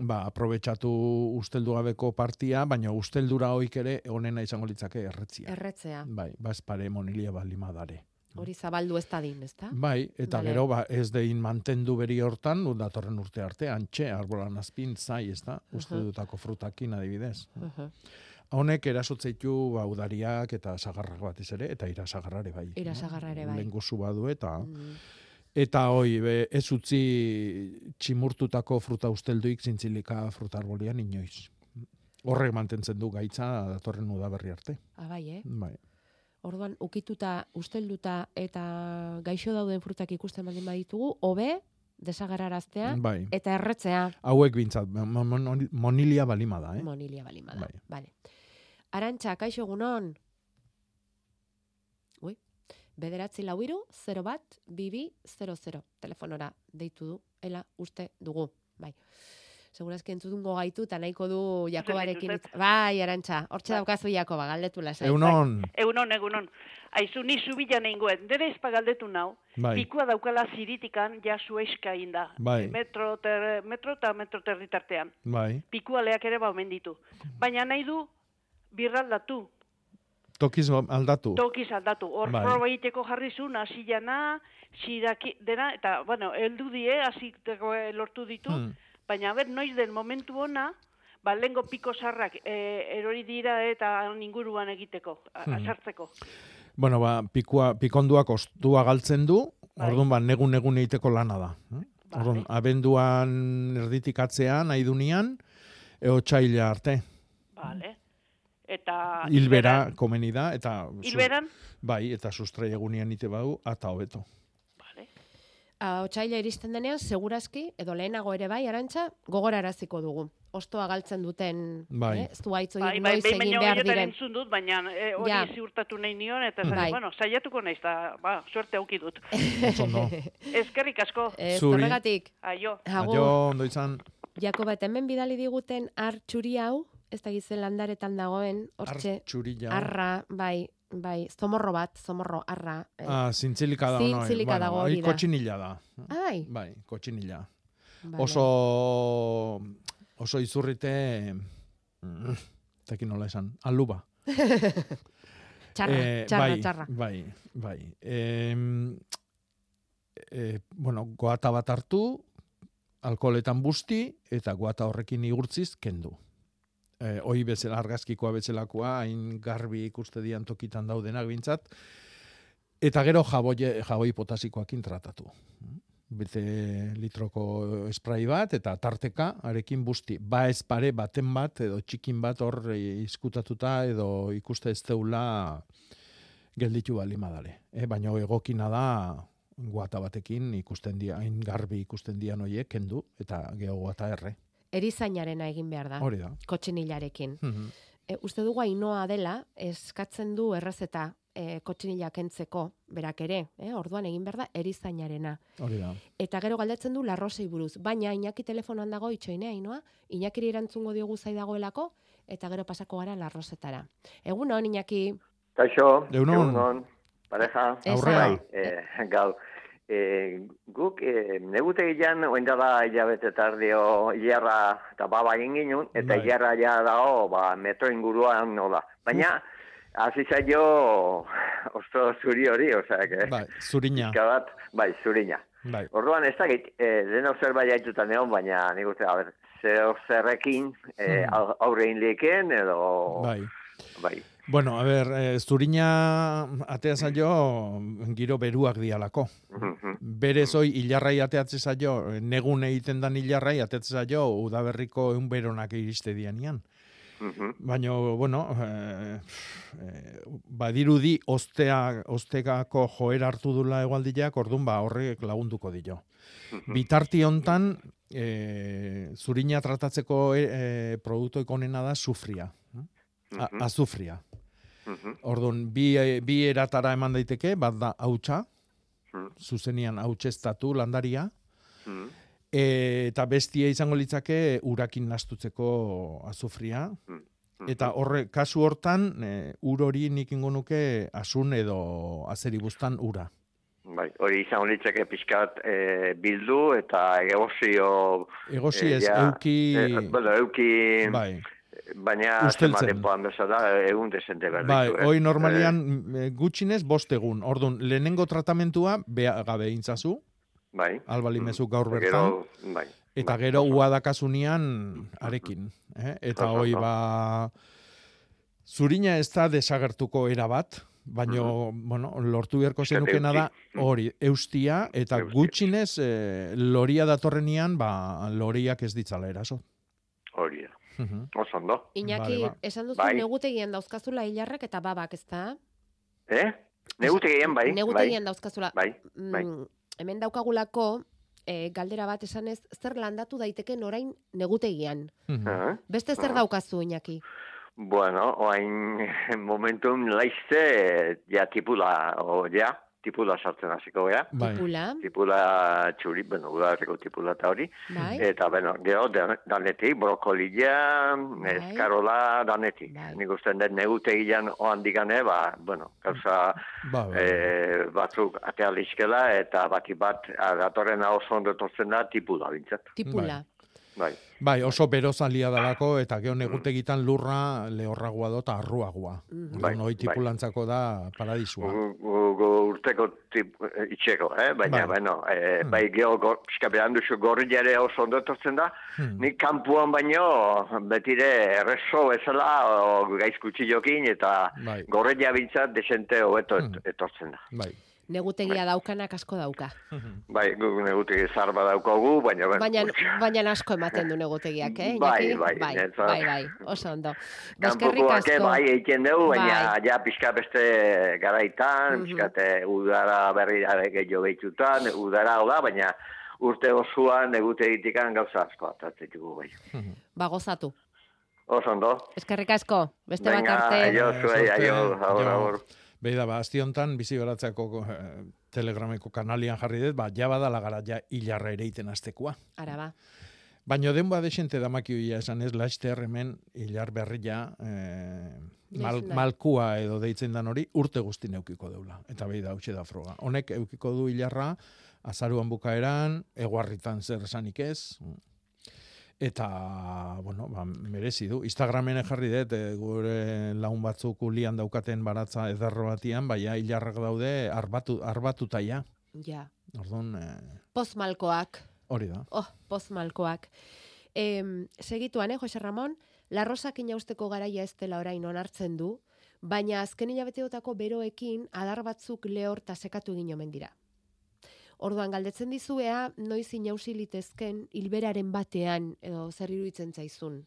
ba, aprobetxatu usteldu gabeko partia, baina usteldura hoik ere onena izango litzake erretzia. Erretzea. Bai, bazpare monilia balimadare. Hori zabaldu ez dadin, ezta? Bai, eta Vale. gero ba, ez dein mantendu beri hortan, datorren urte arte, antxe, arbolan azpin, zai, ez da, usteldutako frutakin adibidez. Aha. Honek erasotzeitu ba, udariak eta sagarrak batez ere, eta irasagarrare bai. Irasagarra ere bai. Lengusu badu eta... Mm. Eta hoi, be, ez utzi tximurtutako fruta ustelduik zintzilika fruta arbolian inoiz. Horrek mantentzen du gaitza datorren udaberri arte. Ah, bai, eh? Bai. Orduan, ukituta, ustelduta eta gaixo dauden frutak ikusten baldin baditugu, hobe desagerraraztea Bai. eta erretzea Hauek bintzat, mo- mon- monilia balima da, eh? monilia balima da. Bai. Vale. Arantxa, kaixo egunon. Bederatzi lau iru, 0 bat, bibi, 00. Telefonora deitu du, ela uste dugu. Bai. Segurazki entzudungo gaitu, eta nahiko du Jakobarekin. Bai, Arantxa, hortxe daukazu Jakoba, galdetu lasai. Egunon, Egunon, egunon. Aizu, ni zubila nenguen, dere espagaldetu nau, Bai. pikua daukala ziritikan ja zueska inda. Bai. Metro, ter, metro eta metro territartean. bai. Pikua leak ere ba omen ditu. Baina nahi du, birraldatu, Tokiz aldatu. tokiz aldatu. Hor Bai. proba egiteko jarri zuen, hasi jana, ziraki, dena, eta, bueno, heldu die, hasi lortu ditu, Hmm. baina, ber, noiz den momentu ona, ba, lengo piko sarrak e, erori dira eta inguruan egiteko, Hmm. sartzeko. Bueno, ba, pikua, pikonduak ostua galtzen du, Bai. orduan, ba, negun negun egiteko lana da. eh? Orduan, abenduan erditik atzean, nahi dunian, eo txaila arte. Vale. Eta Hilbera komeni da, eta... Hilberan? Bai, eta sustrai egunian ite badu, eta hobeto. Ah, Otsaila iristen denean, segurazki, edo lehenago ere bai, arantxa, gogoraraziko dugu. Ostoa galtzen duten, Bai. eh, ez du haitz Bai, bai, noiz behin egin behar diren. entzun dut, baina e, hori Ja. ziurtatu nahi nion, eta esan, Bai. bueno, saiatuko naiz, da, ba, suerte auki dut. Eskerrik asko. Ez, Zuri. horregatik. Aio. Agur. Aio, ondo izan. Jakoba, hemen bidali diguten ar txuri hau, ez da gizen landaretan dagoen, hortxe, arra, bai, bai, zomorro bat, zomorro, arra. eh. Ah, zintzilika no, Zintzilika bueno, dago hori hori da. Kotxinila da. Ah, bai. Bai, kotxinila. Vale. Oso, oso izurrite, mm, tekin nola esan, aluba. Txarra, Eh, txarra, bai, txarra. Bai, bai. Em, eh, bueno, goata bat hartu, alkoholetan busti, eta goata horrekin igurtziz, kendu. Eh, oi bezala, argazkikoa bezalakoa, hain garbi ikuste dian tokitan daudenak bintzat, eta gero jaboi, jaboi potasikoakin tratatu. Bete litroko esprai bat, eta tarteka, arekin busti. Ba ez pare baten bat, edo txikin bat hor eh, izkutatuta, edo ikuste ez deula gelditu bali madale. E, baina egokina da, guata batekin ikusten dia, hain garbi ikusten dian hoiek kendu, eta geho guata erre. Erizainarena egin behar da. Hori da. Kotxinilarekin. Mhm. E, uste dugu ainoa dela, eskatzen du errezeta e, kotxinila kentzeko, berak ere, eh? orduan egin behar da erizainarena. Hori da. Eta gero galdetzen du larrosei buruz. Baina Iñaki telefonoan dago itxoine ainoa, Iñakiri erantzungo diogu zai dagoelako, eta gero pasako gara larrosetara. Egun hon, Iñaki, Kaixo, Egunon. pareja. Esan. Aurrea. Bai, eh, gau. Eh, guk, eh, negutegian, oindala hilabete tardio hilarra eta baba egin ginen, eta Bai. hilarra ja dago, ba, metro inguruan nola. Baina, hasi zaio, osto zuri hori, osea, que... Bai, zurina. pixka bat, bai, zurina. Bai. Orduan, ez dakit, eh, deno zerbait jaitutan egon, baina nik uste, a ber, zeo zerrekin eh, Hmm. au- aurre inlieken, edo... Bai. Bai. Bueno, a ber, eh, zurina atea zaio giro beruak dialako. Mhm. Berez hoi hilarrai ateatze zaio, negun egiten dan hilarrai ateatze zaio udaberriko eun beronak iriste dianian. Mhm. Baina, bueno, eh, eh, badirudi ostea, ostegako joera hartu dula egualdiak, orduan ba horrek lagunduko dio. Bitarti hontan, eh, zurina tratatzeko eh, produktu ikonena da sufria. A, azufria. Mhm. Orduan, bi, bi eratara eman daiteke, bat da hautsa, Mhm. zuzenian hautsestatu landaria, Mhm. e, eta bestia izango litzake urakin nastutzeko azufria. Eta horre, kasu hortan, e, ur hori nik ingo nuke asun edo azeribustan ura. Bai, hori izango litzake pixkat eh, bildu eta egosio... Egosi ez, ja, euki- Eh, bueno, euki... Bai. Baina, zema denpoan bezala, egun desente behar Bai, ditu, eh? hoi normalian e, gutxinez bost egun. Orduan, lehenengo tratamentua bea gabe intzazu, Bai. albalimezu gaur Eta bertan. gero, bai. Eta gero uadakasunian arekin. Eh? Eta Oso, hoi ba... Zurina ez da desagertuko era bat, baino, bueno, lortu beharko zenukena da hori, eustia, eta gutxinez eh, loria datorrenian, ba, loriak ez ditzala eraso. Hori da. Mhm. Oso ondo. Iñaki, Vale, ba. esan duzu Bai. negutegian dauzkazula hilarrak eta babak, ez da? Eh? Negutegian, bai. Negutegian dauzkazula. Bai, bai. Mm, hemen daukagulako, e, galdera bat esanez, zer landatu daiteken orain negutegian. Ah, Beste zer ah. daukazu, Iñaki? Bueno, oain momentum laizte, ja tipula, o ja, tipula sartzen hasiko gea. Bai. Tipula. Tipula txuri, bueno, udarreko tipula eta hori. Bai. Eta, bueno, gero, dan- danetik, brokolila, eskarola, danetik. Nik uste dut negutegian oan digane, ba, bueno, gauza Ba, ba. eh, batzuk atea lizkela, eta bati bat, a, datorren oso ondo da, tipula bintzat. Tipula. Bai. Bai, oso berozalia dalako, eta gero negutegitan lurra lehorragoa do eta arruagoa. Mhm. Bai, Bai, hoi bai. tipulantzako da paradisua. Urteko tip, eh, itxeko, eh? baina, Bai. bueno, eh, bai geho, gor, pixka behan duzu gorrilare oso ondo etortzen da, Hmm. nik kanpuan baino betire errezo bezala o, gaizk jokin eta Bai. gorrilla bintzat desente hobeto et, etortzen da. Bai. Negutegia daukanak asko dauka. Bai, guk negutik zarba daukagu, baina... Baina, baina asko ematen du negutegiak, eh? Bai, bai, bai, bai, bai, oso ondo. Baskerrik Kanpokoak asko. bai egiten dugu, baina Bai. ja pixka beste garaitan, pixkate udara berri gehiago behitutan, udara hola, baina urte osoan egute egitikan gauza asko atatzen dugu bai. Ba, gozatu. Oso ondo. Eskerrik asko. Beste bat Venga, arte. aio, zuei, aio, agur, jo. Beida, ba, azti hontan, bizi baratzako eh, telegrameko kanalian jarri dut, ba, ja badala gara ja hilarra ere iten aztekoa. Ara ba. Baina denboa desente damakioia esan ez, laizter hemen, hilar berria, eh, mal, malkua edo deitzen dan hori, urte guzti neukiko deula. Eta behi da, da froga. Honek eukiko du hilarra, azaruan bukaeran, eguarritan zer esanik ez, Eta, bueno, ba, merezi du. Instagramen jarri dut, e, gure laun batzuk ulian daukaten baratza ederro batian, baina hilarrak daude arbatu, arbatuta ja. Ja. Orduan... E... Pozmalkoak. Hori da. Oh, pozmalkoak. E, segituan, eh, Jose Ramon, larrosak inausteko garaia ez dela orain onartzen du, baina azken hilabeteotako beroekin adar batzuk lehor ta sekatu egin omen dira. Orduan galdetzen dizuea noiz inausi litezken hilberaren batean edo zer iruditzen zaizun.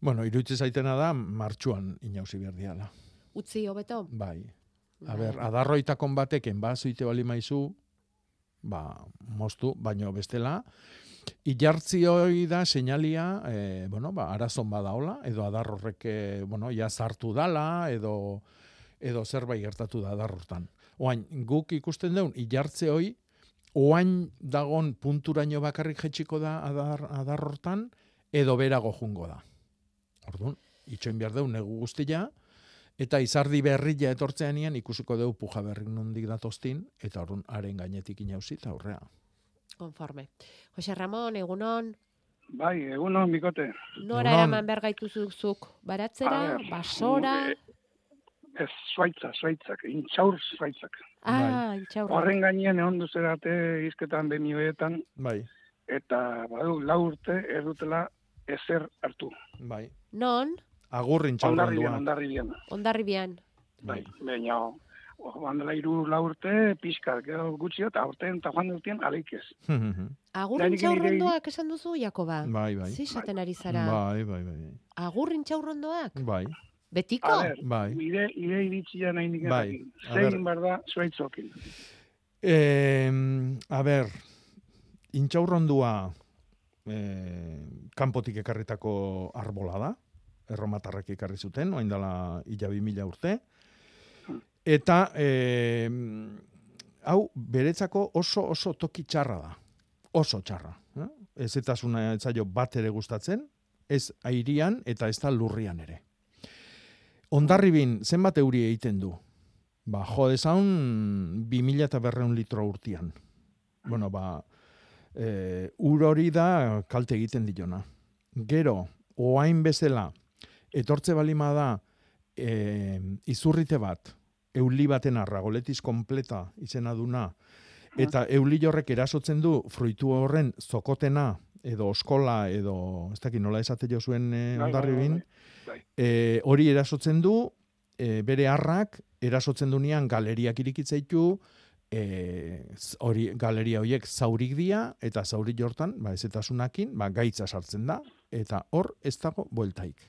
Bueno, iruditzen zaitena da martxuan inausi behar diala. Utzi hobeto? Bai. A bai. ber, adarroitakon bateken ba zuite bali maizu, ba, moztu, baino bestela, Ilartzi hori da seinalia, e, bueno, ba, arazon badaola, edo adar horrek, e, bueno, ja zartu dala, edo, edo zerbait gertatu da adarrotan. Oain, guk ikusten deun, ilartze hori, oain dagon punturaino bakarrik jetxiko da adar, adar hortan, edo berago jungo da. Orduan, itxoin behar deu negu guztia, eta izardi berria etortzean ikusiko deu puja berrik nondik datostin, eta orduan, haren gainetik inauzi, eta aurrea. Konforme. Jose Ramon, egunon? Bai, egunon, bikote. Nora eraman behar zuk, baratzera, basora? Ez, zuaitza, zuaitzak, intxaur zuaitzak. Ah, bai. intxaur. Horren gainean egon duzerate izketan bemioetan. Bai. Eta, badu, lau urte erdutela ezer hartu. Bai. Non? Agur intxaur ondarribian. Ondarribian. Ondarribian. Bai, baina, bandela iru lau urte, pixka, gero gutxio, eta urtean, eta joan dutien, aleik ez. Agur intxaurrondoak esan duzu, Jakoba? Bai, bai. Zixaten ari zara? Bai, bai, bai. Agur intxaurrondoak? Bai. Betiko? A ver, bai. ire, ire iritzia nahi nik bai. Zein barda, zuaitzokin. Eh, a ber, intxaurrondua eh, kanpotik ekarritako arbola da, erromatarrak ekarri zuten, oain dela ilabi mila urte, eta eh, hau beretzako oso oso toki txarra da, oso txarra. Eh? Ez eta zuna bat ere gustatzen, ez airian eta ez da lurrian ere. Ondarribin, zenbat euri egiten du? Ba, jo, eta berreun litro urtian. Bueno, ba, e, ur hori da kalte egiten diona. Gero, oain bezala, etortze balima da, e, izurrite bat, euli baten arragoletiz kompleta izena duna, eta euli jorrek erasotzen du fruitu horren zokotena, edo oskola, edo, ez dakit nola esate jo zuen e, ondarribin, E, hori erasotzen du, e, bere harrak, erasotzen du nian galeriak irikitzeitu, e, hori galeria horiek zaurik dia, eta zaurik jortan, ba, ez eta sunakin, ba, gaitza sartzen da, eta hor ez dago bueltaik.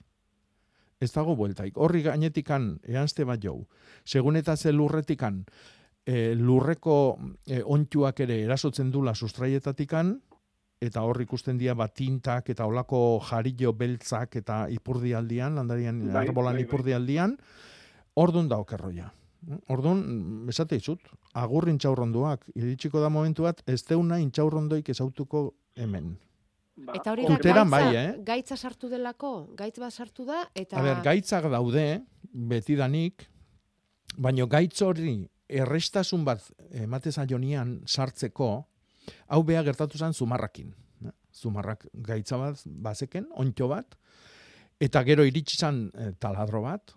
Ez dago bueltaik. Horri gainetikan, eanzte bat jau, segun eta ze lurretikan, e, lurreko e, ontuak ere erasotzen dula sustraietatikan, eta hor ikusten dira bat tintak eta olako jarillo beltzak eta ipurdialdian, landarian bai, arbolan bai, bai. ipurdialdian, ordun da okerroia. Ordun, esate izut, agurrin txaurronduak, iritsiko da momentu bat, ez deuna intxaurrondoik ezautuko hemen. Ba, eta hori da gaitza, bai, eh? gaitza sartu delako, gaitz bat sartu da, eta... A ber, gaitzak daude, beti danik, baino gaitz hori errestasun bat ematez aionian sartzeko, hau beha gertatu zen zumarrakin. Zumarrak gaitza bat, bazeken, ontxo bat, eta gero iritsi zen e, taladro bat,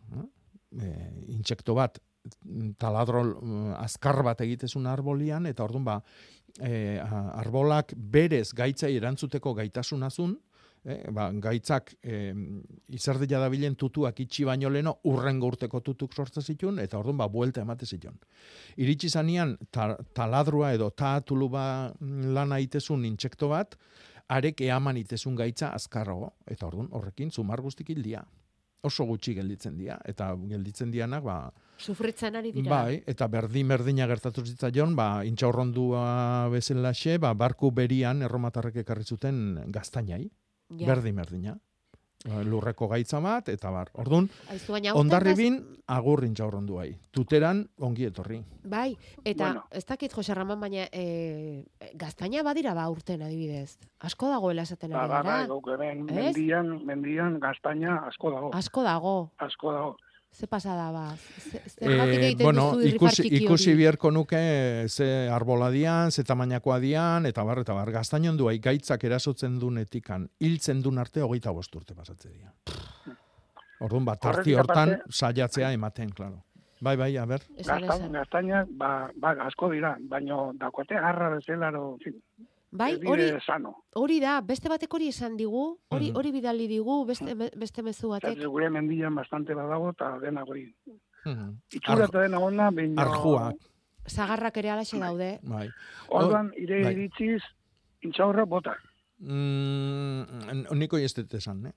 e, intsekto bat, taladro azkar bat egitezun arbolian, eta orduan ba, arbolak berez gaitzai erantzuteko gaitasunazun, eh, ba, gaitzak eh, izerdila dabilen tutuak itxi baino leno urren urteko tutuk sortza zituen, eta orduan ba, buelta emate zituen. Iritsi zanean, ta, taladrua edo taatulu ba lana itezun intsekto bat, arek eaman itezun gaitza azkarrago, eta orduan horrekin zumar guztik hildia. Oso gutxi gelditzen dira, eta gelditzen dianak, ba, Sufritzen ari dira. Bai, eta berdin berdina gertatu zitzaion, ba, intxaurrondua bezalaxe, ba, barku berian erromatarrek ekarri zuten gaztainai. Ja. Berdin, berdina. Eh, lurreko gaitza bat, eta bar. Orduan, baina aurten ondarribin agurrin jaurrondu bai. Tuteran ongi etorri. Bai, eta Bueno. ez dakit Jose Ramon, baina e, gaztaina badira ba urten adibidez. Asko dagoela esaten Ba, ari ba, ba, hemen Ez? mendian, mendian gaztaina asko dago. Asko dago. Asko dago. Ze pasada ba? Ze, Eh, egiten bueno, ikusi, ikusi biherko nuke ze arbola dian, ze tamainakoa dian, eta bar, eta bar, gaztainon duai gaitzak erasotzen dunetikan, hiltzen dun arte hogeita bost urte pasatze dira. Orduan, bat, tarti hortan, saiatzea ematen, claro. Bai, bai, a ber. Gaztain, gaztainak, ba, ba, asko dira, baino dakote garra bezalaro, en fin, Bai, ez hori, hori da, beste batek hori esan digu, hori Mhm. hori bidali digu, beste, me- beste mezu batek. Zer, gure mendian bastante badago, eta dena hori. Mhm. Itxura eta dena ona, baina... Arjuak, Zagarrak ere alaxe daude. bai. Orduan, Oh, ire bai. iritziz, intxaurra bota. Mm, niko jestet esan, eh?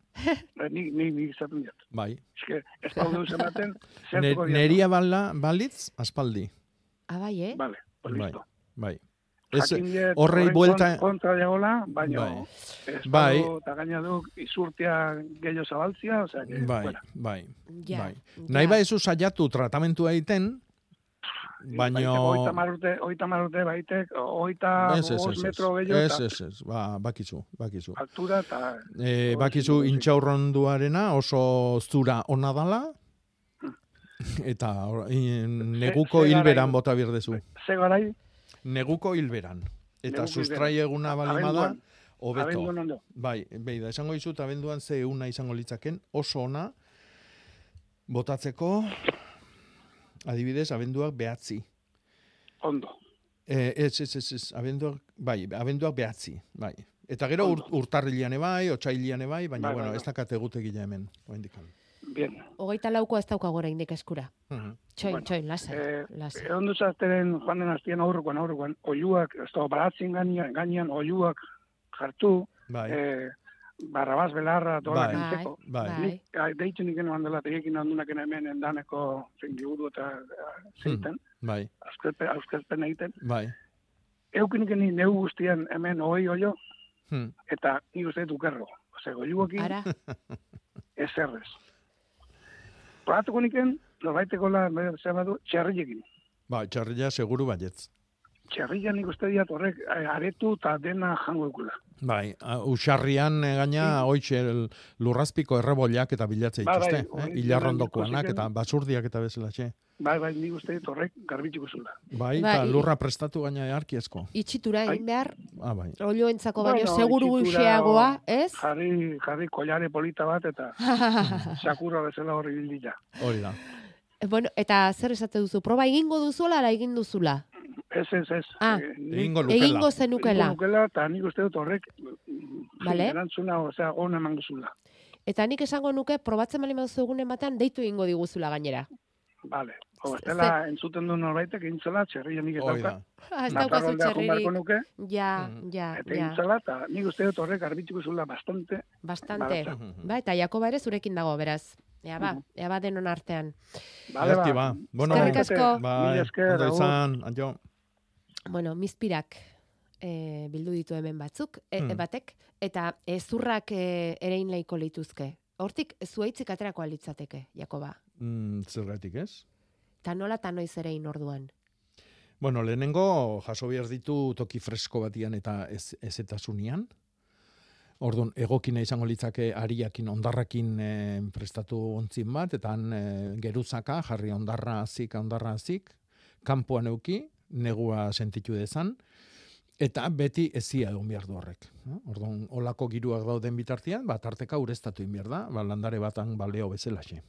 Eh, Ni, ni, ni izaten diat. Bai. Eske, ez da duz ematen, Ne, zertuko neria bala, balitz, aspaldi. Ah, bai, eh? Vale, pues Bai, listo. bai. Ez, horrei buelta... kon- Kontra diagola, baina Bai. ez Bai. eta gaina duk, izurtia gehiago zabaltzia, osea, que, Bai, fuera. bai, Ja, bai. ja. Nahi ba ezu saiatu tratamentua egiten. Baitek, Oita marute, oita marute baitek, oita Ez, ez, ez, metro ez, gehiago, ez, eta ez, ez, ba, bakizu, bakizu. altura, eta E, bakizu intxaurronduarena oso zura ona dala, eta or- in- neguko hilberan bota birdezu. ze garai, Neguko hilberan. Eta sustrai eguna balimada, hobeto. Bai, behi da, esango dizut, abenduan ze eguna izango litzaken, oso ona, botatzeko, adibidez, abenduak behatzi. ondo. Eh, ez, ez, ez, ez, abenduak, bai, abenduak behatzi, bai. Eta gero ur, urtarrilean bai, otsailian bai, baina, Bai, bueno, bai, ez da kategutegia hemen, oindikan. Bien. Hogeita lauko ez daukago oraindik eskura. Mhm. Txoin, Bueno, txoin, lasai, Eh, lasai. Egon duzazteren joan den aztien aurrekoan, aurrekoan, oiuak, ez da, baratzen gainean, gainean oiuak jartu, Bai. eh, barrabaz belarra, dola Bai, kentzeko. bai. Nik, ah, deitzen ikeno handela, tegekin handunak hemen endaneko zein liburu eta ah, zeiten, Bai, auskelpen, auskelpen egiten. bai. Eukin ikeni neu guztian hemen hogei oio, Hmm. eta nik uste dut ukerro. Ose, goiuokin, Ara, Probatuko niken, norbaiteko la, zer badu, txerriekin. Ba, txarria seguru baietz. Txerria nik uste diat horrek eh, aretu eta dena jango ekula. Bai, a- usarrian eh, gaina hoitxe el- lurrazpiko erreboliak eta bilatzea Bai, bai, dituzte, hori eh? Ilarrondokoanak eta basurdiak eta bezelatxe. Bai, bai, nik uste dut horrek garbitxiko zula. Bai, Bai, eta i- lurra prestatu gaina arkiezko. itxitura egin behar, Ah, bai. olioentzako baino Bueno, seguru guxeagoa, ez? Jarri, jarri kolare polita bat eta sakurra bezala horri bildila. Hori da. bueno, eta zer esate duzu? Proba egingo duzula ala egin duzula? Ez, ez, ez. Ah, nik- Egingo lukela. Egingo zenukela. Egingo lukela, eta nik uste dut horrek Vale. erantzuna, osea, ona emango zula. Eta nik esango nuke, probatzen bali baduzu egunen batean, deitu egingo diguzula gainera. Vale. O, estela entzuten du norbaitek egintzela, txerria nik ez dauka. da. Ah, ez daukazu txerririk. nuke, Ja, Mhm. ja, eta ja. egintzela, eta nik uste dut horrek garbitxiko zula bastante. Bastante. Baratza. Ba, eta Jakoba ere zurekin dago, beraz. Ea ba, ea ba denon artean. Vale, ba. ba. Bueno, Eskerrik asko. Bai, agur. izan, aio. Bueno, mizpirak e, bildu ditu hemen batzuk, e, e, batek, eta ezurrak e, erein laiko lituzke. Hortik, zuaitzik aterako alitzateke, Jakoba. Mm, zergatik ez? Ta nola ta noiz erein orduan. Bueno, lehenengo jaso behar ditu toki fresko batian eta ez, ezetasunean. Orduan, egokina izango litzake ariakin, ondarrakin eh, prestatu ontzin bat, eta han eh, geruzaka, jarri ondarra azik, ondarra azik, kanpoan euki, negua sentitu dezan, eta beti ezia egon behar du horrek. Orduan, olako giruak dauden bitartean, bat arteka ureztatu inbier da, ba, landare batan baleo bezalaxe.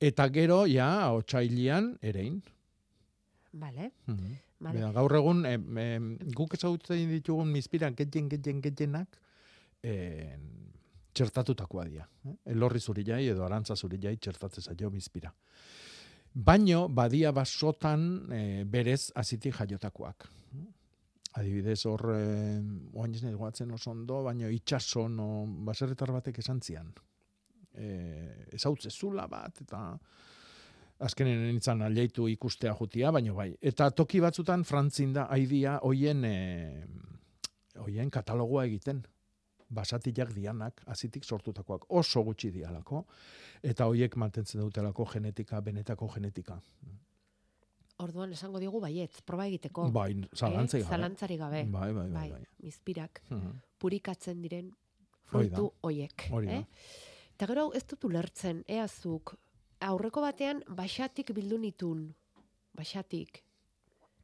Eta gero, ja, otxailian, erein, Vale? Mhm. Vale. Bera, gaur egun, em, em, guk ezagutzen ditugun mizpiran getien, getien, getienak, eh, txertatutakoa dira. Eh? Elorri zuri jai edo arantza zuri jai txertatzen zaio mizpira. Baino, badia basotan eh, berez azitik jaiotakoak. Adibidez, hor, eh, oain ez guatzen oso ondo, baino itxaso no, baserretar batek esan zian. Eh, ezautze zula bat, eta azkenen nintzen aleitu ikustea jutia, baino bai. Eta toki batzutan frantzin da aidia hoien e, hoien katalogoa egiten. Basatiak dianak, azitik sortutakoak, oso gutxi dialako, eta hoiek mantentzen dutelako genetika, benetako genetika. Orduan esango digu baietz, proba egiteko. Bai, zalantzari eh? gabe. Zalantzari gabe. Bai, bai, bai, bai. Mizpirak, Mhm. purikatzen diren fruitu hoiek. Eh? Eta gero ez dut ulertzen, eazuk, aurreko batean baixatik bildu nitun, baixatik.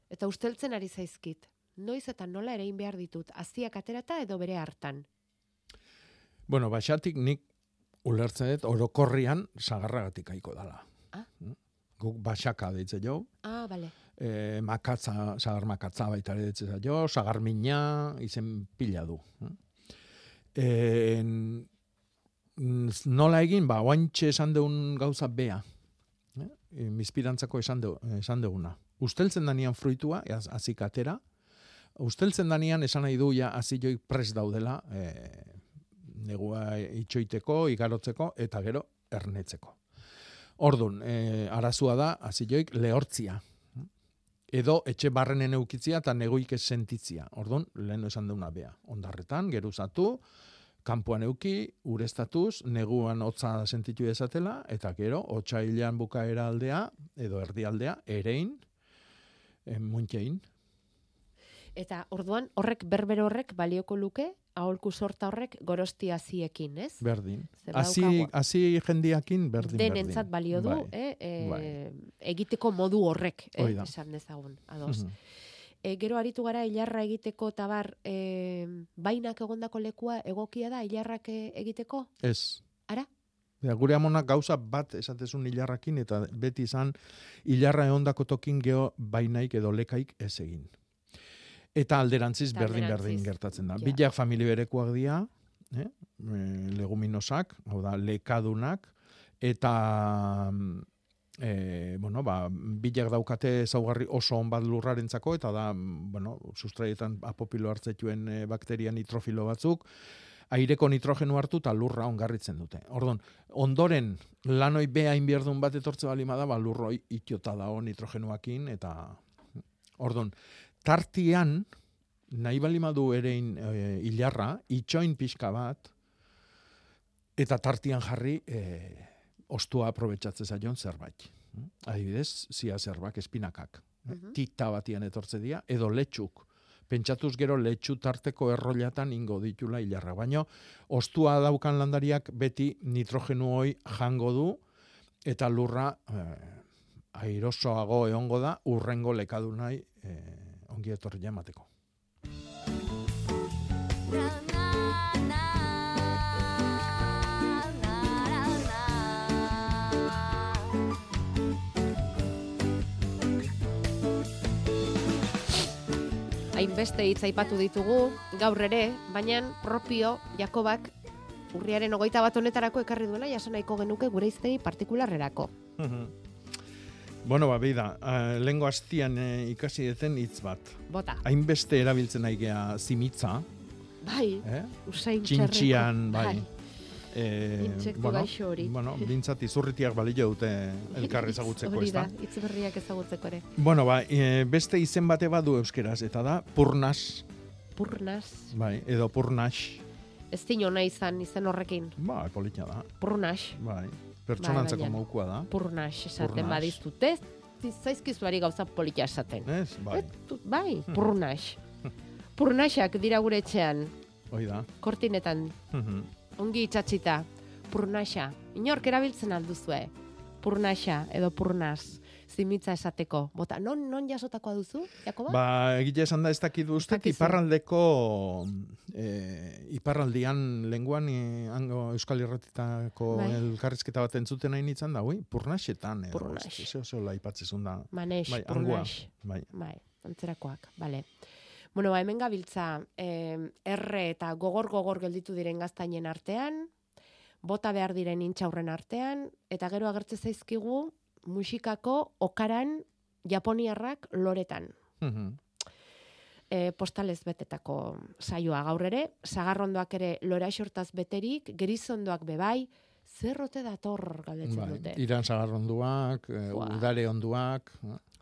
Eta usteltzen ari zaizkit. Noiz eta nola ere egin behar ditut, aziak aterata edo bere hartan. Bueno, baixatik nik ulertzen dut orokorrian sagarragatik aiko dala. Ah. Guk baxaka deitze jo, Ah, bale. e, makatza, sagar makatza baita ere deitze jo, sagar mina, izen pila du. E, nola egin, ba, oantxe esan deun gauza bea. Eh? E, Mizpirantzako esan, de, esan deuna. Usteltzen danian fruitua, az- azik atera, usteltzen danian esan nahi du ja azioik pres daudela, e, negua itxoiteko, igarotzeko, eta gero ernetzeko. Ordun, e, arazua da, azioik lehortzia. Edo etxe barrenen eukitzia eta negoik ez sentitzia. Ordun, lehen esan deuna bea. Ondarretan, geruzatu, kanpoan euki, urestatuz, neguan hotza sentitu dezatela, eta gero, otsailean bukaera aldea, edo erdialdea, erein, e, muntxein, Eta orduan horrek berber horrek balioko luke aholku sorta horrek gorosti aziekin, ez? berdin. Badaukagu? hasi jendiakin berdin. Denentzat balio du, Bai. eh, eh, Bai. egiteko modu horrek, eh, esan dezagun, ados. Mhm. E, gero aritu gara hilarra egiteko eta bar, e, bainak egondako lekua egokia da hilarrak e, egiteko? Ez. Ara? Ja, gure amonak gauza bat esatezun hilarrakin eta beti izan hilarra eondako tokin geho bainaik edo lekaik ez egin. Eta alderantziz Eta berdin alderantziz, berdin gertatzen da. ja. Bilak familia berekuak dira, eh? e, leguminosak, hau da, lekadunak, eta mm, e, bueno, ba, bilak daukate zaugarri oso on bat lurrarentzako, eta da, mm, bueno, sustraietan apopilo hartzetuen e, bakteria nitrofilo batzuk, aireko nitrogenu hartu eta lurra ongarritzen dute. Ordon, ondoren lanoi bea inbierdun bat etortze balima da, ba, lurroi itiota dago nitrogenuakin, eta ordon, tartian, nahi balima du erein e, hilarra, itxoin pixka bat, eta tartian jarri e, ostua aprobetsatzen zaion zerbait. Adibidez, zia zerbak, espinakak. Mhm. Tita batian etortze dira, edo letxuk. Pentsatuz gero letxu tarteko errollatan ingo ditula hilarra. Baino, ostua daukan landariak beti nitrogenu hoi jango du, eta lurra eh, airosoago egongo da, urrengo lekadunai eh, ongi etorri emateko. Hainbeste hitz aipatu ditugu, gaur ere, baina propio Jakobak urriaren hogeita bat honetarako ekarri duela jaso nahiko genuke gure iztegi partikularrerako. Bueno, ba, beida, uh, lengo hastian eh, ikasi deten hitz bat. Bota. Hainbeste erabiltzen nahi gea zimitza, Bai, eh? usain txintxian, bai. Bai. Eh, Intsektu gaixo hori. Bueno, bintzat izurritiak balio dute elkar ezagutzeko, ez da, da? hitz berriak ezagutzeko ere. Bueno, ba, e, beste izen bate badu euskeraz, eta da purnas, Purnas, bai, edo purnas, ez dino nahi izan izen horrekin. ba, polita da, Purnas, bai, pertsonantzako Bai, baina- moukua da. purnas esaten badiztute, ez zaizkizuari gauza polita esaten. Ez, bai, dut- bai, purnas. Purnasak dira gure etxean, hoi da. kortinetan, Mhm. ongi itxatxita. Purnasa, inork erabiltzen alduzue. Purnasa edo purnas, zimitza esateko. Bota, non, non jasotakoa duzu, Jakoba? Ba, egite esan da ez dakit uste, iparraldeko, e, iparraldian lenguan e, hango Euskal Irratitako Bai. elkarrizketa bat entzuten nahi nintzen da, ui, purnasetan, edo, Purnas. zeo, zeo laipatzezun da. Manex, bai, purnas. bai. Bai, antzerakoak, bale. Bueno, ba, hemen gabiltza, eh, erre eta gogor-gogor gelditu diren gaztainen artean, bota behar diren intxaurren artean, eta gero agertze zaizkigu musikako okaran japoniarrak loretan. Mhm. e, postalez betetako saioa gaur ere, sagarrondoak ere lora xortaz beterik, gerizondoak bebai, zer ote dator galdetzen Bai, dute. iran sagarronduak, e, Ua. udare onduak,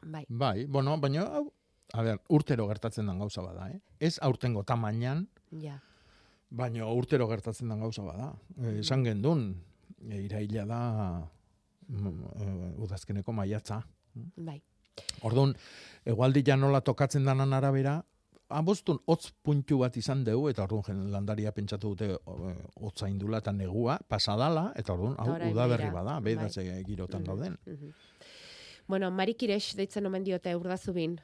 Bai. bai, bueno, baina, hau, a ber, urtero gertatzen den gauza bada, eh? Ez aurtengo tamainan, Ja. Baina urtero gertatzen den gauza bada. E, esan gendun, e, iraila da mm, udazkeneko maiatza. Bai. Orduan, egualdi nola tokatzen danan arabera, abostun hotz puntu bat izan dugu, eta orduan landaria pentsatu dute hotza indula eta negua, pasadala, eta orduan, hau udaberri bada, bedatze bai. girotan dauden. Bueno, Marikirex deitzen omen diote urdazubin.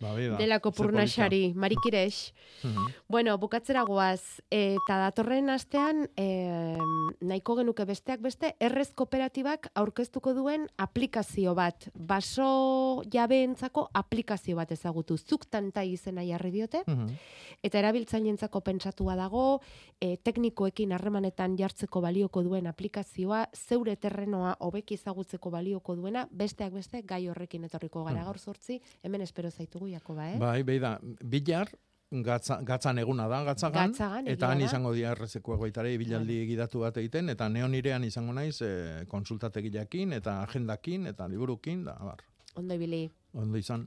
Ba, Delako purnaxari, marikirex. Mhm. Bueno, bukatzera goaz, eta datorren astean, e, nahiko genuke besteak beste, errez kooperatibak aurkeztuko duen aplikazio bat, baso jabeentzako aplikazio bat ezagutu, zuk tanta izena jarri diote, Mhm. eta erabiltzaileentzako pentsatua dago, e, teknikoekin harremanetan jartzeko balioko duen aplikazioa, zeure terrenoa hobeki ezagutzeko balioko duena, besteak beste gai horrekin etorriko gara Mhm. gaur sortzi, hemen espero zaitugu Jakoba, eh? Bai, bai da, bilar, gatza, gatzan eguna da, gatzagan, Gatzagan, eta han izango dira errezeko egoitare bilaldi gidatu bat egiten, eta neonirean izango naiz e, konsultategiakin, eta agendakin, eta liburukin, da, bar. Ondo ibili. Ondo izan.